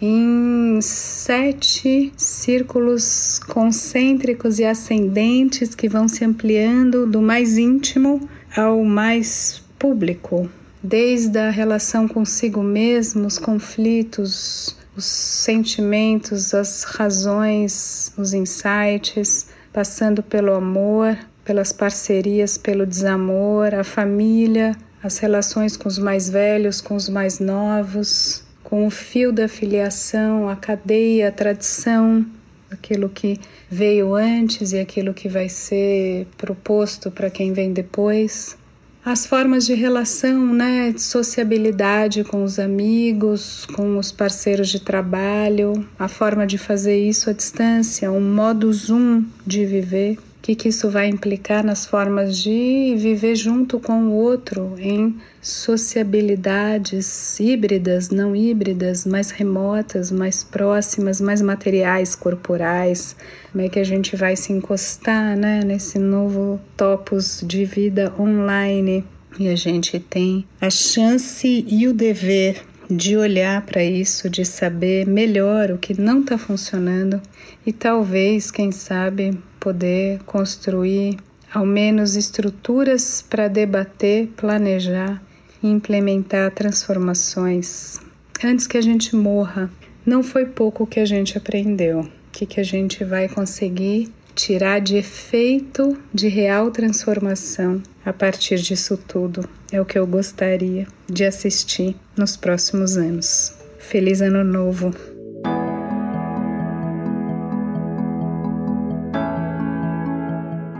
em sete círculos concêntricos e ascendentes que vão se ampliando do mais íntimo ao mais público, desde a relação consigo mesmo, os conflitos, os sentimentos, as razões, os insights, passando pelo amor, pelas parcerias, pelo desamor, a família, as relações com os mais velhos, com os mais novos, com o fio da filiação, a cadeia, a tradição, aquilo que veio antes e aquilo que vai ser proposto para quem vem depois. As formas de relação, né, de sociabilidade com os amigos, com os parceiros de trabalho, a forma de fazer isso à distância, um modo zoom de viver que, que isso vai implicar nas formas de viver junto com o outro em sociabilidades híbridas, não híbridas, mais remotas, mais próximas, mais materiais, corporais. Como é que a gente vai se encostar né, nesse novo topos de vida online? E a gente tem a chance e o dever de olhar para isso, de saber melhor o que não está funcionando e talvez, quem sabe, poder construir ao menos estruturas para debater, planejar e implementar transformações. Antes que a gente morra, não foi pouco que a gente aprendeu. O que, que a gente vai conseguir tirar de efeito de real transformação a partir disso tudo? É o que eu gostaria de assistir nos próximos anos. Feliz Ano Novo!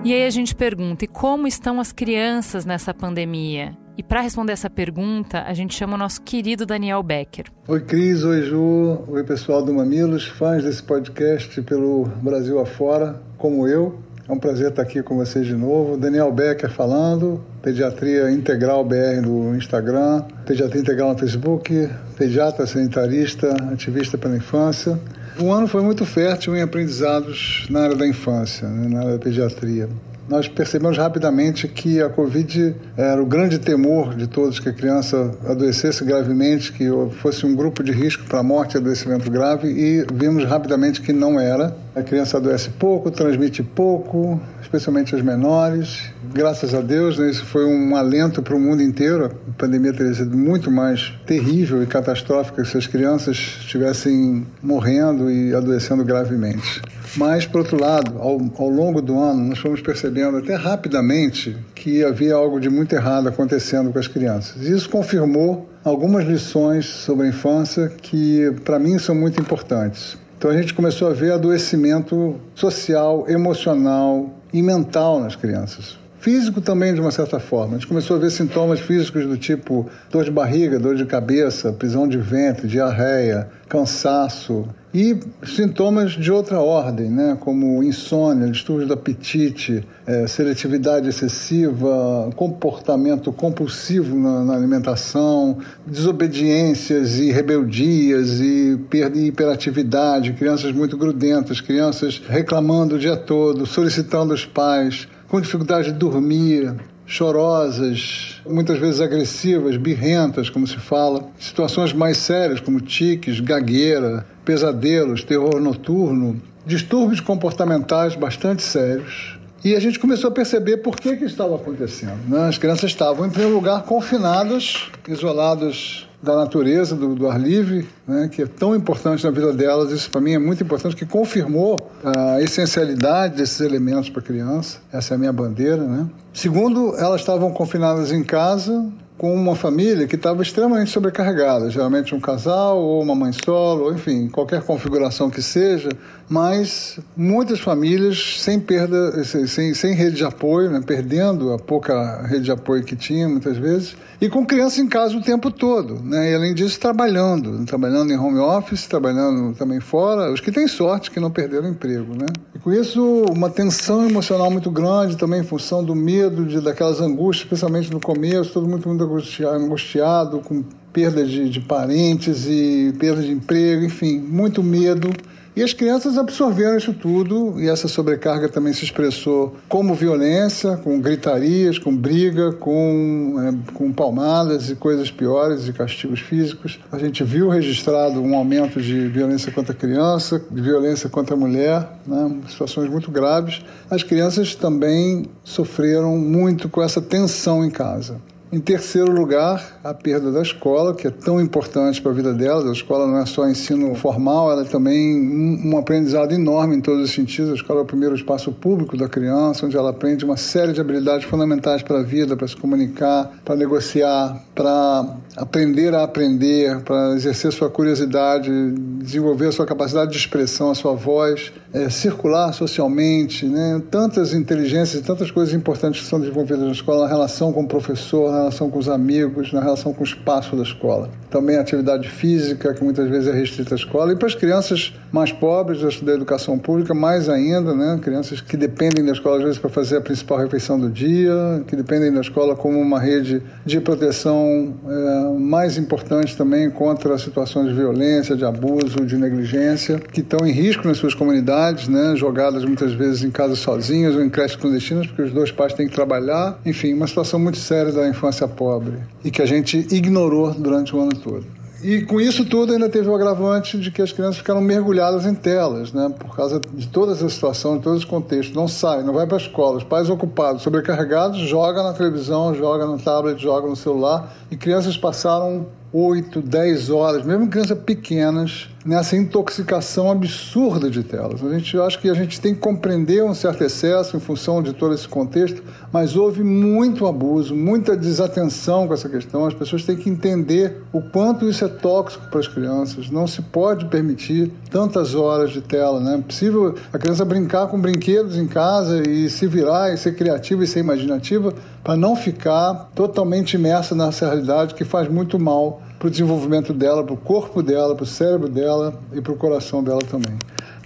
E aí a gente pergunta: e como estão as crianças nessa pandemia? E para responder essa pergunta, a gente chama o nosso querido Daniel Becker. Oi, Cris, oi, Ju, oi, pessoal do Mamilos, fãs desse podcast pelo Brasil afora, como eu. É um prazer estar aqui com vocês de novo. Daniel Becker falando, Pediatria Integral BR no Instagram, Pediatria Integral no Facebook, pediatra sanitarista, ativista pela infância. O ano foi muito fértil em aprendizados na área da infância, né, na área da pediatria. Nós percebemos rapidamente que a Covid era o grande temor de todos, que a criança adoecesse gravemente, que fosse um grupo de risco para a morte e adoecimento grave, e vimos rapidamente que não era. A criança adoece pouco, transmite pouco, especialmente as menores. Graças a Deus, né, isso foi um alento para o mundo inteiro. A pandemia teria sido muito mais terrível e catastrófica se as crianças estivessem morrendo e adoecendo gravemente. Mas, por outro lado, ao, ao longo do ano, nós fomos percebendo até rapidamente que havia algo de muito errado acontecendo com as crianças. Isso confirmou algumas lições sobre a infância que, para mim, são muito importantes. Então a gente começou a ver adoecimento social, emocional e mental nas crianças. Físico também, de uma certa forma. A gente começou a ver sintomas físicos do tipo dor de barriga, dor de cabeça, prisão de ventre, diarreia, cansaço. E sintomas de outra ordem, né? como insônia, distúrbios do apetite, é, seletividade excessiva, comportamento compulsivo na, na, alimentação, desobediências e rebeldias e perda de hiperatividade, crianças muito grudentas, crianças reclamando o dia todo, solicitando os pais, com dificuldade de dormir, chorosas, muitas vezes agressivas, birrentas, como se fala, situações mais sérias como tiques, gagueira, pesadelos, terror noturno, distúrbios comportamentais bastante sérios. E a gente começou a perceber por que que estava acontecendo. Né? As crianças estavam, em primeiro lugar, confinadas, isoladas da natureza, do, do ar livre, né, que é tão importante na vida delas. Isso para mim é muito importante, que confirmou a essencialidade desses elementos para a criança. Essa é a minha bandeira. Né? Segundo, elas estavam confinadas em casa, com uma família que estava extremamente sobrecarregada, geralmente um casal ou uma mãe solo, enfim, qualquer configuração que seja, mas muitas famílias sem perda, sem, sem rede de apoio, né, perdendo a pouca rede de apoio que tinha muitas vezes, e com criança em casa o tempo todo, né, e além disso trabalhando, trabalhando em home office, trabalhando também fora, os que têm sorte que não perderam emprego, né. E com isso uma tensão emocional muito grande, também em função do medo, de, daquelas angústias, especialmente no começo, todo mundo muito angustiado, com perda de, de parentes e perda de emprego, enfim, muito medo. E as crianças absorveram isso tudo e essa sobrecarga também se expressou como violência, com gritarias, com briga, com, é, com palmadas e coisas piores e castigos físicos. A gente viu registrado um aumento de violência contra a criança, de violência contra a mulher, né, situações muito graves. As crianças também sofreram muito com essa tensão em casa. Em terceiro lugar, a perda da escola, que é tão importante para a vida delas. A escola não é só ensino formal, ela é também um aprendizado enorme em todos os sentidos. A escola é o primeiro espaço público da criança, onde ela aprende uma série de habilidades fundamentais para a vida, para se comunicar, para negociar, para aprender a aprender, para exercer sua curiosidade, desenvolver a sua capacidade de expressão, a sua voz, é, circular socialmente, né? tantas inteligências tantas coisas importantes que são desenvolvidas na escola, na relação com o professor, relação com os amigos, na relação com o espaço da escola. Também atividade física, que muitas vezes é restrita à escola, e para as crianças mais pobres da educação pública, mais ainda, né? crianças que dependem da escola, às vezes, para fazer a principal refeição do dia, que dependem da escola como uma rede de proteção é, mais importante também contra situações de violência, de abuso, de negligência, que estão em risco nas suas comunidades, né? jogadas muitas vezes em casas sozinhas ou em creches clandestinas, porque os dois pais têm que trabalhar. Enfim, uma situação muito séria da infância pobre e que a gente ignorou durante o ano todo. E com isso tudo ainda teve o agravante de que as crianças ficaram mergulhadas em telas, né? Por causa de toda essa situação, de todos os contextos. Não sai, não vai para a escola. Os pais ocupados, sobrecarregados, joga na televisão, joga no tablet, joga no celular. E crianças passaram 8, 10 horas, mesmo crianças pequenas, nessa intoxicação absurda de telas. A gente acho que a gente tem que compreender um certo excesso em função de todo esse contexto, mas houve muito abuso, muita desatenção com essa questão. As pessoas têm que entender o quanto isso é tóxico para as crianças. Não se pode permitir tantas horas de tela, né? É possível a criança brincar com brinquedos em casa e se virar e ser criativa e ser imaginativa para não ficar totalmente imersa nessa realidade que faz muito mal para o desenvolvimento dela, para o corpo dela, para o cérebro dela e para o coração dela também.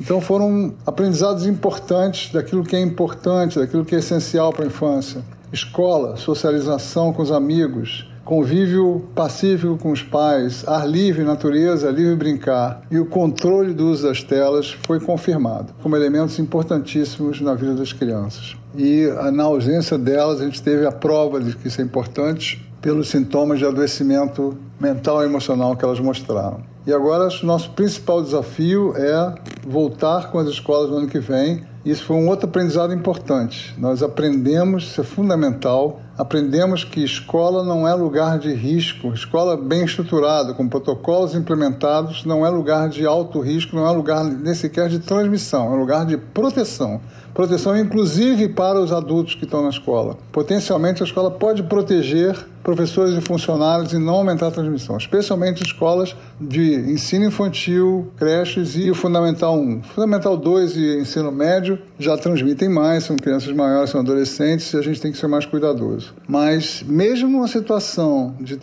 Então foram aprendizados importantes daquilo que é importante, daquilo que é essencial para a infância. Escola, socialização com os amigos, convívio pacífico com os pais, ar livre, natureza, livre brincar e o controle do uso das telas foi confirmado como elementos importantíssimos na vida das crianças. E na ausência delas, a gente teve a prova de que isso é importante pelos sintomas de adoecimento mental e emocional que elas mostraram. E agora, nosso principal desafio é voltar com as escolas no ano que vem. Isso foi um outro aprendizado importante. Nós aprendemos, isso é fundamental, aprendemos que escola não é lugar de risco, escola bem estruturada, com protocolos implementados, não é lugar de alto risco, não é lugar nem sequer de transmissão, é lugar de proteção. Proteção inclusive para os adultos que estão na escola. Potencialmente a escola pode proteger professores e funcionários e não aumentar a transmissão, especialmente escolas de ensino infantil, creches e o Fundamental 1. Fundamental 2 e ensino médio já transmitem mais, são crianças maiores, são adolescentes e a gente tem que ser mais cuidadoso. Mas mesmo uma situação de,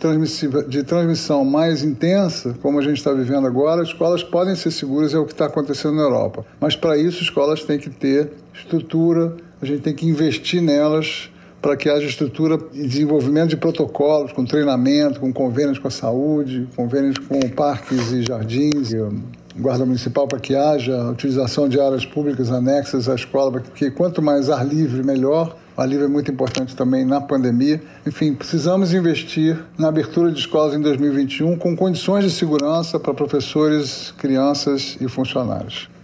de transmissão mais intensa, como a gente está vivendo agora, escolas podem ser seguras, é o que está acontecendo na Europa. Mas para isso, escolas têm que ter estrutura, a gente tem que investir nelas para que haja estrutura e desenvolvimento de protocolos, com treinamento, com convênios com a saúde, convênios com parques e jardins, guarda municipal para que haja utilização de áreas públicas anexas à escola, porque quanto mais ar livre, melhor. Ar livre é muito importante também na pandemia. Enfim, precisamos investir na abertura de escolas em 2021 com condições de segurança para professores, crianças e funcionários.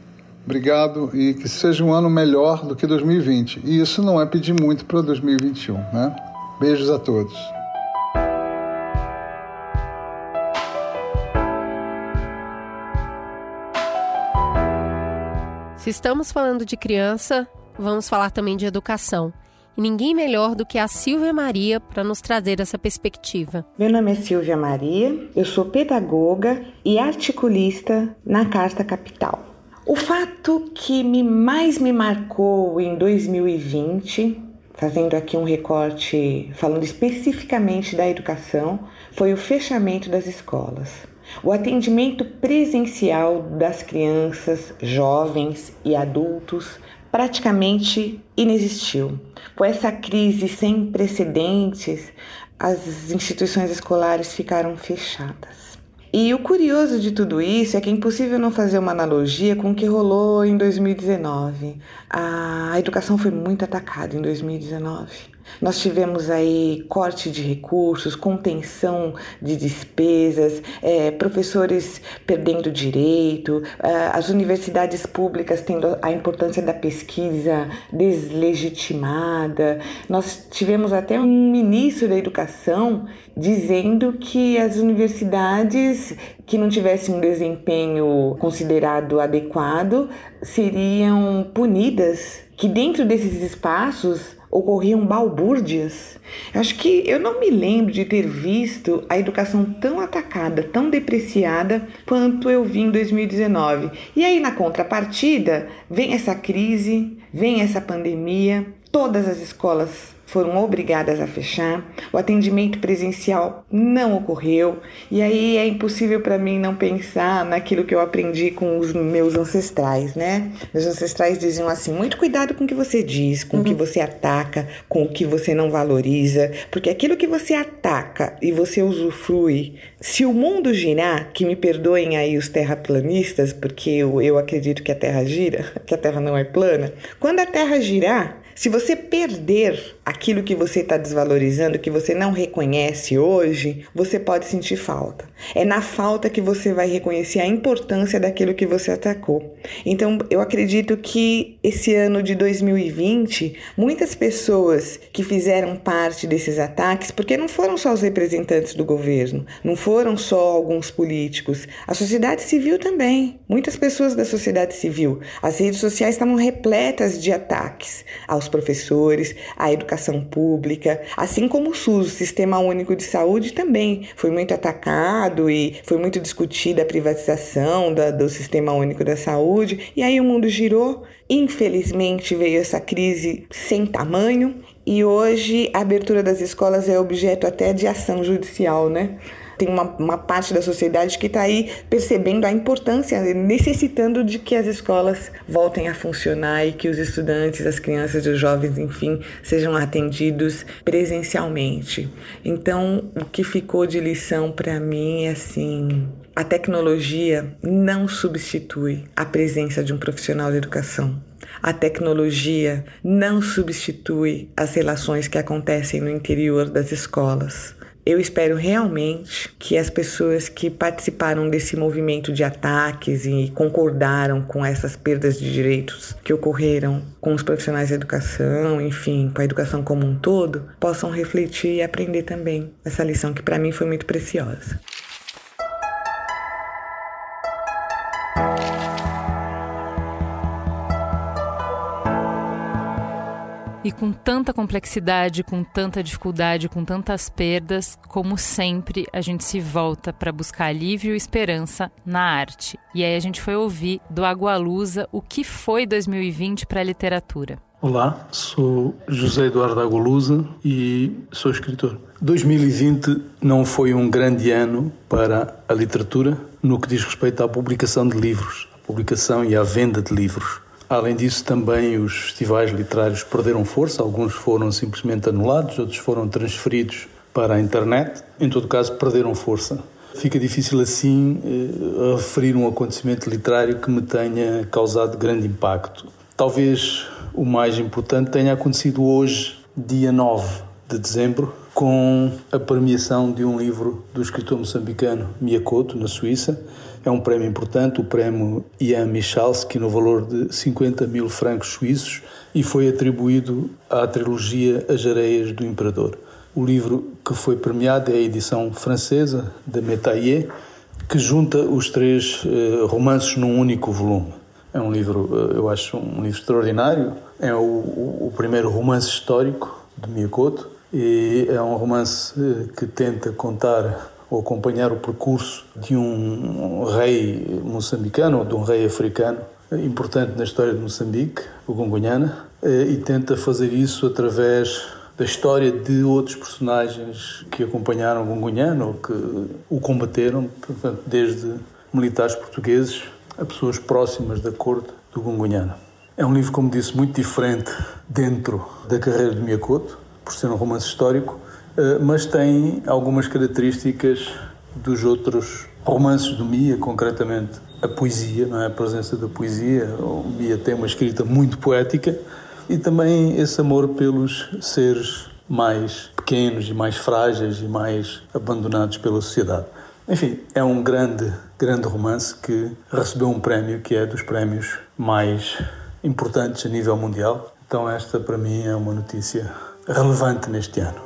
Obrigado e que seja um ano melhor do que 2020. E isso não é pedir muito para 2021, né? Beijos a todos. Se estamos falando de criança, vamos falar também de educação. E ninguém melhor do que a Silvia Maria para nos trazer essa perspectiva. Meu nome é Silvia Maria, eu sou pedagoga e articulista na Carta Capital. O fato que me mais me marcou em 2020, fazendo aqui um recorte falando especificamente da educação, foi o fechamento das escolas. O atendimento presencial das crianças, jovens e adultos praticamente inexistiu. Com essa crise sem precedentes, as instituições escolares ficaram fechadas. E o curioso de tudo isso é que é impossível não fazer uma analogia com o que rolou em 2019. A educação foi muito atacada em 2019. Nós tivemos aí corte de recursos, contenção de despesas, é, professores perdendo direito, é, as universidades públicas tendo a importância da pesquisa deslegitimada. Nós tivemos até um ministro da educação dizendo que as universidades que não tivessem um desempenho considerado adequado seriam punidas, que dentro desses espaços ocorriam balbúrdias. Acho que eu não me lembro de ter visto a educação tão atacada, tão depreciada quanto eu vi em 2019. E aí, na contrapartida, vem essa crise, vem essa pandemia, todas as escolas foram obrigadas a fechar, o atendimento presencial não ocorreu, e aí é impossível para mim não pensar naquilo que eu aprendi com os meus ancestrais, né? Meus ancestrais diziam assim: muito cuidado com o que você diz, com uhum. o que uhum. você ataca, com o que você não valoriza, porque aquilo que você ataca e você usufrui, se o mundo girar, que me perdoem aí os terraplanistas, porque eu, eu acredito que a Terra gira, *laughs* que a Terra não é plana, quando a Terra girar, se você perder aquilo que você está desvalorizando, que você não reconhece hoje, você pode sentir falta. É na falta que você vai reconhecer a importância daquilo que você atacou. Então, eu acredito que esse ano de 2020, muitas pessoas que fizeram parte desses ataques, porque não foram só os representantes do governo, não foram só alguns políticos, a sociedade civil também. Muitas pessoas da sociedade civil. As redes sociais estavam repletas de ataques aos professores, à educação pública, assim como o SUS, o Sistema Único de Saúde, também foi muito atacado e foi muito discutida a privatização da, do Sistema Único da Saúde. E aí o mundo girou. Infelizmente veio essa crise sem tamanho e hoje a abertura das escolas é objeto até de ação judicial, né? Tem uma, uma parte da sociedade que está aí percebendo a importância, necessitando de que as escolas voltem a funcionar e que os estudantes, as crianças os jovens, enfim, sejam atendidos presencialmente. Então, o que ficou de lição para mim é assim: a tecnologia não substitui a presença de um profissional de educação. A tecnologia não substitui as relações que acontecem no interior das escolas. Eu espero realmente que as pessoas que participaram desse movimento de ataques e concordaram com essas perdas de direitos que ocorreram com os profissionais da educação, enfim, com a educação como um todo, possam refletir e aprender também essa lição que para mim foi muito preciosa. E com tanta complexidade, com tanta dificuldade, com tantas perdas, como sempre, a gente se volta para buscar alívio e esperança na arte. E aí a gente foi ouvir do Agualusa o que foi 2020 para a literatura. Olá, sou José Eduardo Agualusa e sou escritor. 2020 não foi um grande ano para a literatura no que diz respeito à publicação de livros, à publicação e à venda de livros. Além disso, também os festivais literários perderam força, alguns foram simplesmente anulados, outros foram transferidos para a internet. Em todo caso, perderam força. Fica difícil assim eh, referir um acontecimento literário que me tenha causado grande impacto. Talvez o mais importante tenha acontecido hoje, dia 9 de dezembro, com a premiação de um livro do escritor moçambicano Miyakoto, na Suíça, é um prémio importante, o prémio Ian Michalski, no valor de 50 mil francos suíços, e foi atribuído à trilogia As Areias do Imperador. O livro que foi premiado é a edição francesa da Métayer, que junta os três uh, romances num único volume. É um livro, uh, eu acho, um livro extraordinário. É o, o primeiro romance histórico de Miyakoto e é um romance uh, que tenta contar ou acompanhar o percurso de um rei moçambicano ou de um rei africano importante na história de Moçambique, o Gungunhana, eh, e tenta fazer isso através da história de outros personagens que acompanharam o Gungunhana ou que o combateram, portanto, desde militares portugueses a pessoas próximas da corte do Gungunhana. É um livro, como disse, muito diferente dentro da carreira de Miyakoto, por ser um romance histórico, eh, mas tem algumas características dos outros romances do Mia, concretamente a poesia, não é? a presença da poesia. O Mia tem uma escrita muito poética e também esse amor pelos seres mais pequenos e mais frágeis e mais abandonados pela sociedade. Enfim, é um grande, grande romance que recebeu um prémio que é dos prémios mais importantes a nível mundial. Então esta para mim é uma notícia relevante neste ano.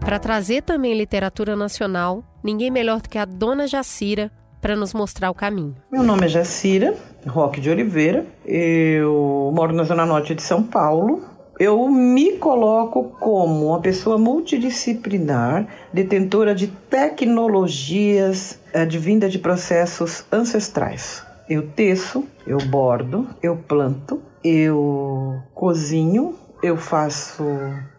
Para trazer também literatura nacional, ninguém melhor do que a dona Jacira para nos mostrar o caminho. Meu nome é Jacira Roque de Oliveira, eu moro na Zona Norte de São Paulo. Eu me coloco como uma pessoa multidisciplinar, detentora de tecnologias advinda de processos ancestrais. Eu teço, eu bordo, eu planto, eu cozinho, eu faço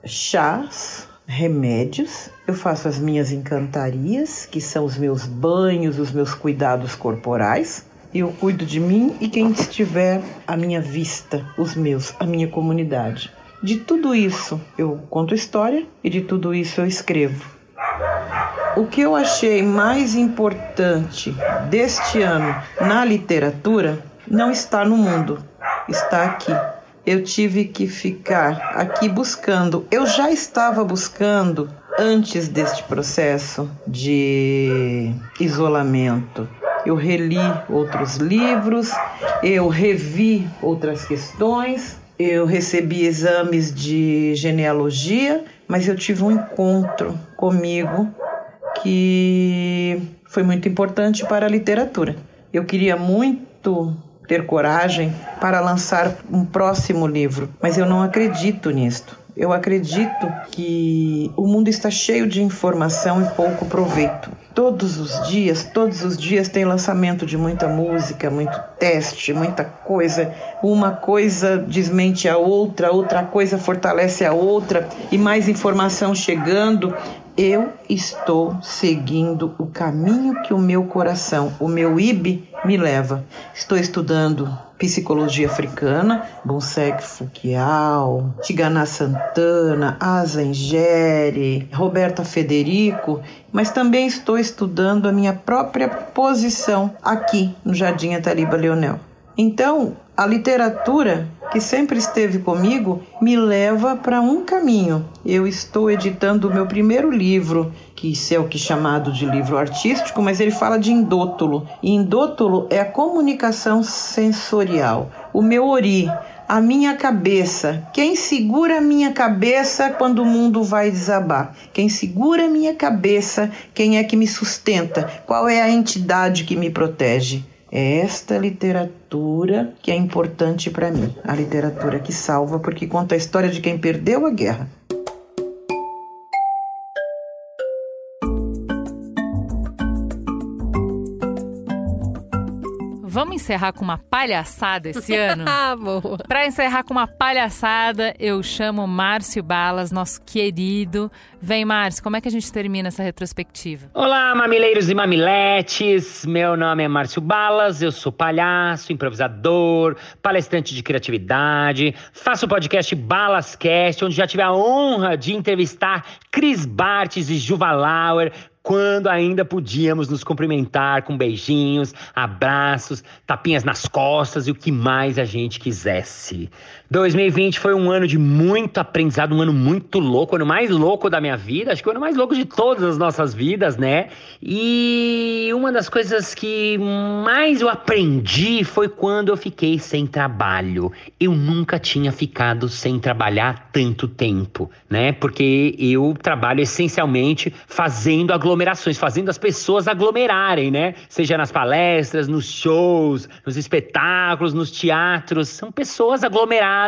chás, remédios, eu faço as minhas encantarias, que são os meus banhos, os meus cuidados corporais. Eu cuido de mim e quem estiver à minha vista, os meus, a minha comunidade. De tudo isso eu conto história e de tudo isso eu escrevo. O que eu achei mais importante deste ano na literatura não está no mundo, está aqui eu tive que ficar aqui buscando. Eu já estava buscando antes deste processo de isolamento. Eu reli outros livros, eu revi outras questões, eu recebi exames de genealogia, mas eu tive um encontro comigo que foi muito importante para a literatura. Eu queria muito ter coragem para lançar um próximo livro, mas eu não acredito nisto. Eu acredito que o mundo está cheio de informação e pouco proveito. Todos os dias, todos os dias tem lançamento de muita música, muito teste, muita coisa. Uma coisa desmente a outra, outra coisa fortalece a outra e mais informação chegando. Eu estou seguindo o caminho que o meu coração, o meu IB, me leva. Estou estudando psicologia africana, Bonsek Fukial, Tigana Santana, Asa Ingere, Roberta Federico, mas também estou estudando a minha própria posição aqui no Jardim Ataliba Leonel. Então, a literatura, que sempre esteve comigo, me leva para um caminho. Eu estou editando o meu primeiro livro, que é o que é chamado de livro artístico, mas ele fala de indótolo. E indótolo é a comunicação sensorial. O meu ori, a minha cabeça. Quem segura a minha cabeça quando o mundo vai desabar? Quem segura a minha cabeça? Quem é que me sustenta? Qual é a entidade que me protege? É esta literatura que é importante para mim, a literatura que salva, porque conta a história de quem perdeu a guerra. Encerrar com uma palhaçada esse ano? *laughs* ah, boa. Para encerrar com uma palhaçada, eu chamo Márcio Balas, nosso querido. Vem, Márcio, como é que a gente termina essa retrospectiva? Olá, mamileiros e mamiletes. Meu nome é Márcio Balas, eu sou palhaço, improvisador, palestrante de criatividade. Faço o podcast Balascast, onde já tive a honra de entrevistar Cris Bartes e Juva Lauer, quando ainda podíamos nos cumprimentar com beijinhos, abraços, tapinhas nas costas e o que mais a gente quisesse. 2020 foi um ano de muito aprendizado, um ano muito louco, o ano mais louco da minha vida, acho que o ano mais louco de todas as nossas vidas, né? E uma das coisas que mais eu aprendi foi quando eu fiquei sem trabalho. Eu nunca tinha ficado sem trabalhar tanto tempo, né? Porque eu trabalho essencialmente fazendo aglomerações, fazendo as pessoas aglomerarem, né? Seja nas palestras, nos shows, nos espetáculos, nos teatros, são pessoas aglomeradas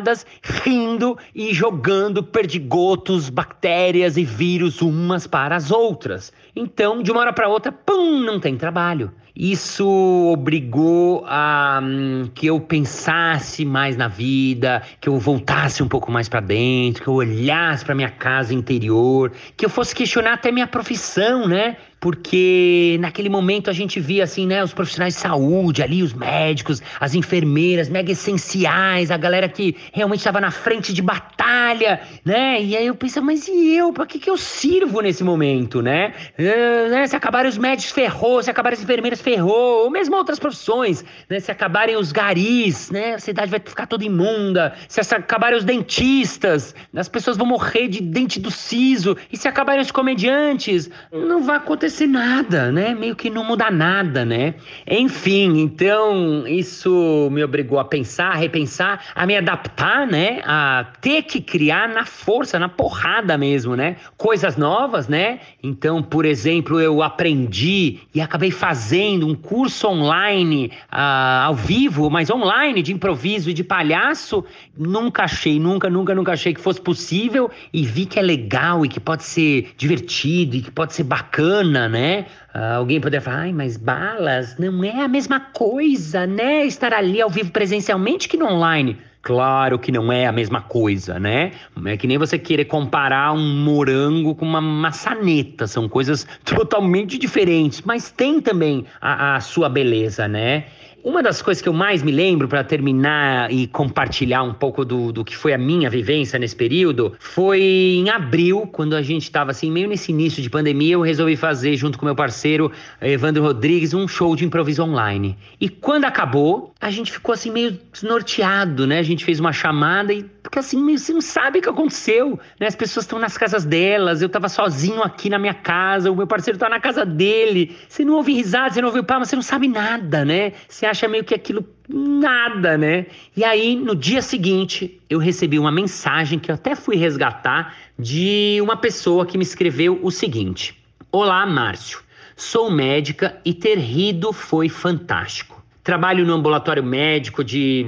rindo e jogando perdigotos, bactérias e vírus umas para as outras. Então, de uma hora para outra, pum, não tem trabalho. Isso obrigou a hum, que eu pensasse mais na vida, que eu voltasse um pouco mais para dentro, que eu olhasse para minha casa interior, que eu fosse questionar até minha profissão, né? Porque naquele momento a gente via assim, né, os profissionais de saúde ali, os médicos, as enfermeiras, mega essenciais, a galera que realmente estava na frente de batalha, né? E aí eu pensava, mas e eu? Para que que eu sirvo nesse momento, né? Uh, né? Se acabarem os médicos ferrou, se acabarem as enfermeiras ferrou, ou mesmo outras profissões, né? Se acabarem os garis, né? A cidade vai ficar toda imunda. Se acabarem os dentistas, as pessoas vão morrer de dente do siso. E se acabarem os comediantes, não vai acontecer nada, né? Meio que não muda nada, né? Enfim, então isso me obrigou a pensar, a repensar, a me adaptar, né? A ter que criar na força, na porrada mesmo, né? Coisas novas, né? Então, por exemplo, eu aprendi e acabei fazendo um curso online, uh, ao vivo, mas online, de improviso e de palhaço. Nunca achei, nunca, nunca, nunca achei que fosse possível e vi que é legal e que pode ser divertido e que pode ser bacana, né? Uh, alguém poderia falar, ai, mas balas não é a mesma coisa, né? Estar ali ao vivo presencialmente que no online. Claro que não é a mesma coisa, né? É que nem você querer comparar um morango com uma maçaneta. São coisas totalmente diferentes, mas tem também a, a sua beleza, né? Uma das coisas que eu mais me lembro para terminar e compartilhar um pouco do, do que foi a minha vivência nesse período foi em abril, quando a gente estava assim, meio nesse início de pandemia, eu resolvi fazer, junto com meu parceiro Evandro Rodrigues, um show de improviso online. E quando acabou, a gente ficou assim meio desnorteado, né? A gente fez uma chamada e porque assim, você não sabe o que aconteceu, né? As pessoas estão nas casas delas, eu tava sozinho aqui na minha casa, o meu parceiro tá na casa dele. Você não ouve risada, você não ouve palma, você não sabe nada, né? Você acha meio que aquilo nada, né? E aí, no dia seguinte, eu recebi uma mensagem que eu até fui resgatar de uma pessoa que me escreveu o seguinte: Olá, Márcio. Sou médica e ter rido foi fantástico. Trabalho no ambulatório médico de.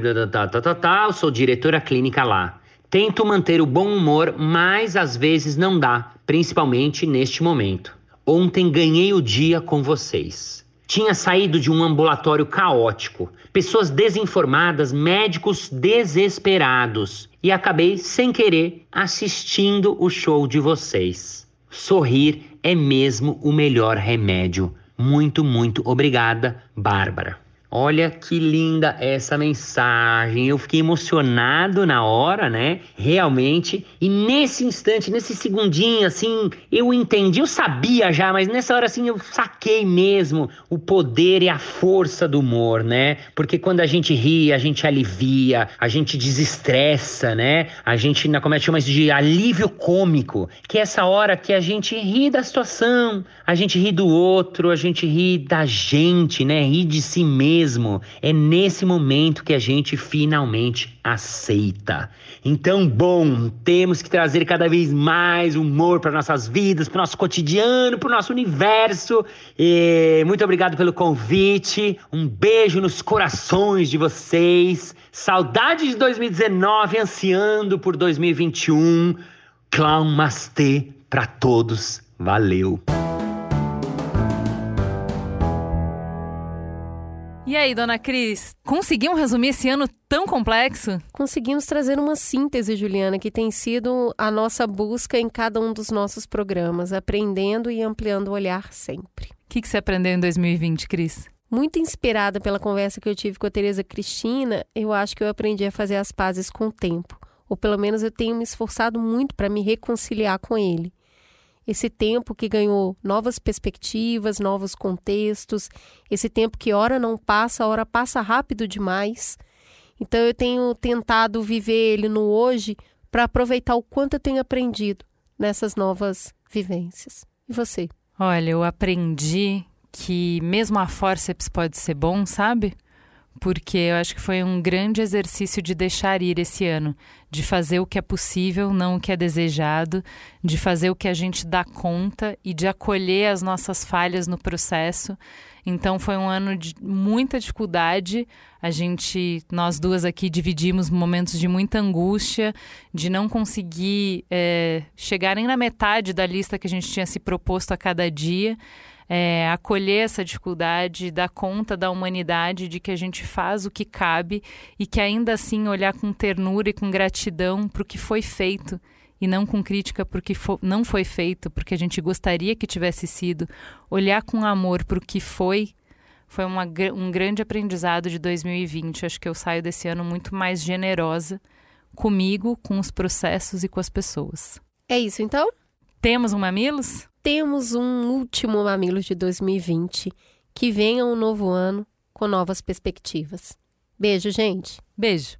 Tá, sou diretora clínica lá. Tento manter o bom humor, mas às vezes não dá, principalmente neste momento. Ontem ganhei o dia com vocês. Tinha saído de um ambulatório caótico, pessoas desinformadas, médicos desesperados, e acabei, sem querer, assistindo o show de vocês. Sorrir é mesmo o melhor remédio. Muito, muito obrigada, Bárbara. Olha que linda essa mensagem. Eu fiquei emocionado na hora, né? Realmente. E nesse instante, nesse segundinho, assim, eu entendi. Eu sabia já, mas nessa hora, assim, eu saquei mesmo o poder e a força do humor, né? Porque quando a gente ri, a gente alivia, a gente desestressa, né? A gente, como é que chama isso de alívio cômico, que é essa hora que a gente ri da situação, a gente ri do outro, a gente ri da gente, né? Ri de si mesmo. É nesse momento que a gente finalmente aceita. Então, bom, temos que trazer cada vez mais humor para nossas vidas, para nosso cotidiano, para o nosso universo. E muito obrigado pelo convite. Um beijo nos corações de vocês. Saudade de 2019, ansiando por 2021. Clown Mastê para todos. Valeu. E aí, dona Cris, conseguimos resumir esse ano tão complexo? Conseguimos trazer uma síntese, Juliana, que tem sido a nossa busca em cada um dos nossos programas, aprendendo e ampliando o olhar sempre. O que, que você aprendeu em 2020, Cris? Muito inspirada pela conversa que eu tive com a Tereza Cristina, eu acho que eu aprendi a fazer as pazes com o tempo. Ou pelo menos eu tenho me esforçado muito para me reconciliar com ele esse tempo que ganhou novas perspectivas, novos contextos, esse tempo que hora não passa, hora passa rápido demais. Então eu tenho tentado viver ele no hoje para aproveitar o quanto eu tenho aprendido nessas novas vivências. E você? Olha, eu aprendi que mesmo a forceps pode ser bom, sabe? Porque eu acho que foi um grande exercício de deixar ir esse ano, de fazer o que é possível, não o que é desejado, de fazer o que a gente dá conta e de acolher as nossas falhas no processo. Então foi um ano de muita dificuldade. A gente, nós duas aqui, dividimos momentos de muita angústia, de não conseguir é, chegar nem na metade da lista que a gente tinha se proposto a cada dia é, acolher essa dificuldade, dar conta da humanidade, de que a gente faz o que cabe e que ainda assim olhar com ternura e com gratidão para o que foi feito e não com crítica porque fo não foi feito, porque a gente gostaria que tivesse sido, olhar com amor para o que foi, foi uma, um grande aprendizado de 2020. Acho que eu saio desse ano muito mais generosa comigo, com os processos e com as pessoas. É isso então? Temos um Mamilos? temos um último Mamilos de 2020. Que venha um novo ano com novas perspectivas. Beijo, gente. Beijo.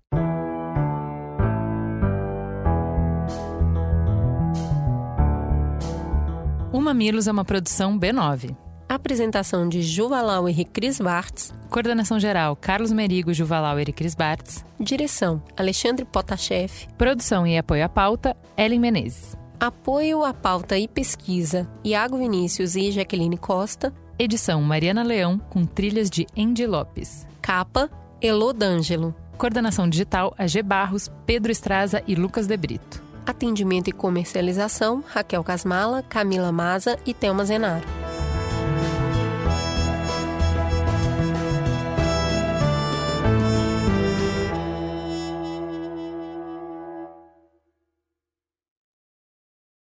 O Mamilos é uma produção B9. Apresentação de Juvalauer e Cris Bartz. Coordenação geral: Carlos Merigo, Juvalauer e Cris Bartz. Direção: Alexandre Potashev. Produção e apoio à pauta: Ellen Menezes. Apoio à pauta e pesquisa, Iago Vinícius e Jaqueline Costa. Edição Mariana Leão, com trilhas de Andy Lopes. Capa, Elô D'Angelo. Coordenação digital, AG Barros, Pedro Estraza e Lucas De Brito. Atendimento e comercialização, Raquel Casmala, Camila Maza e Thelma Zenaro.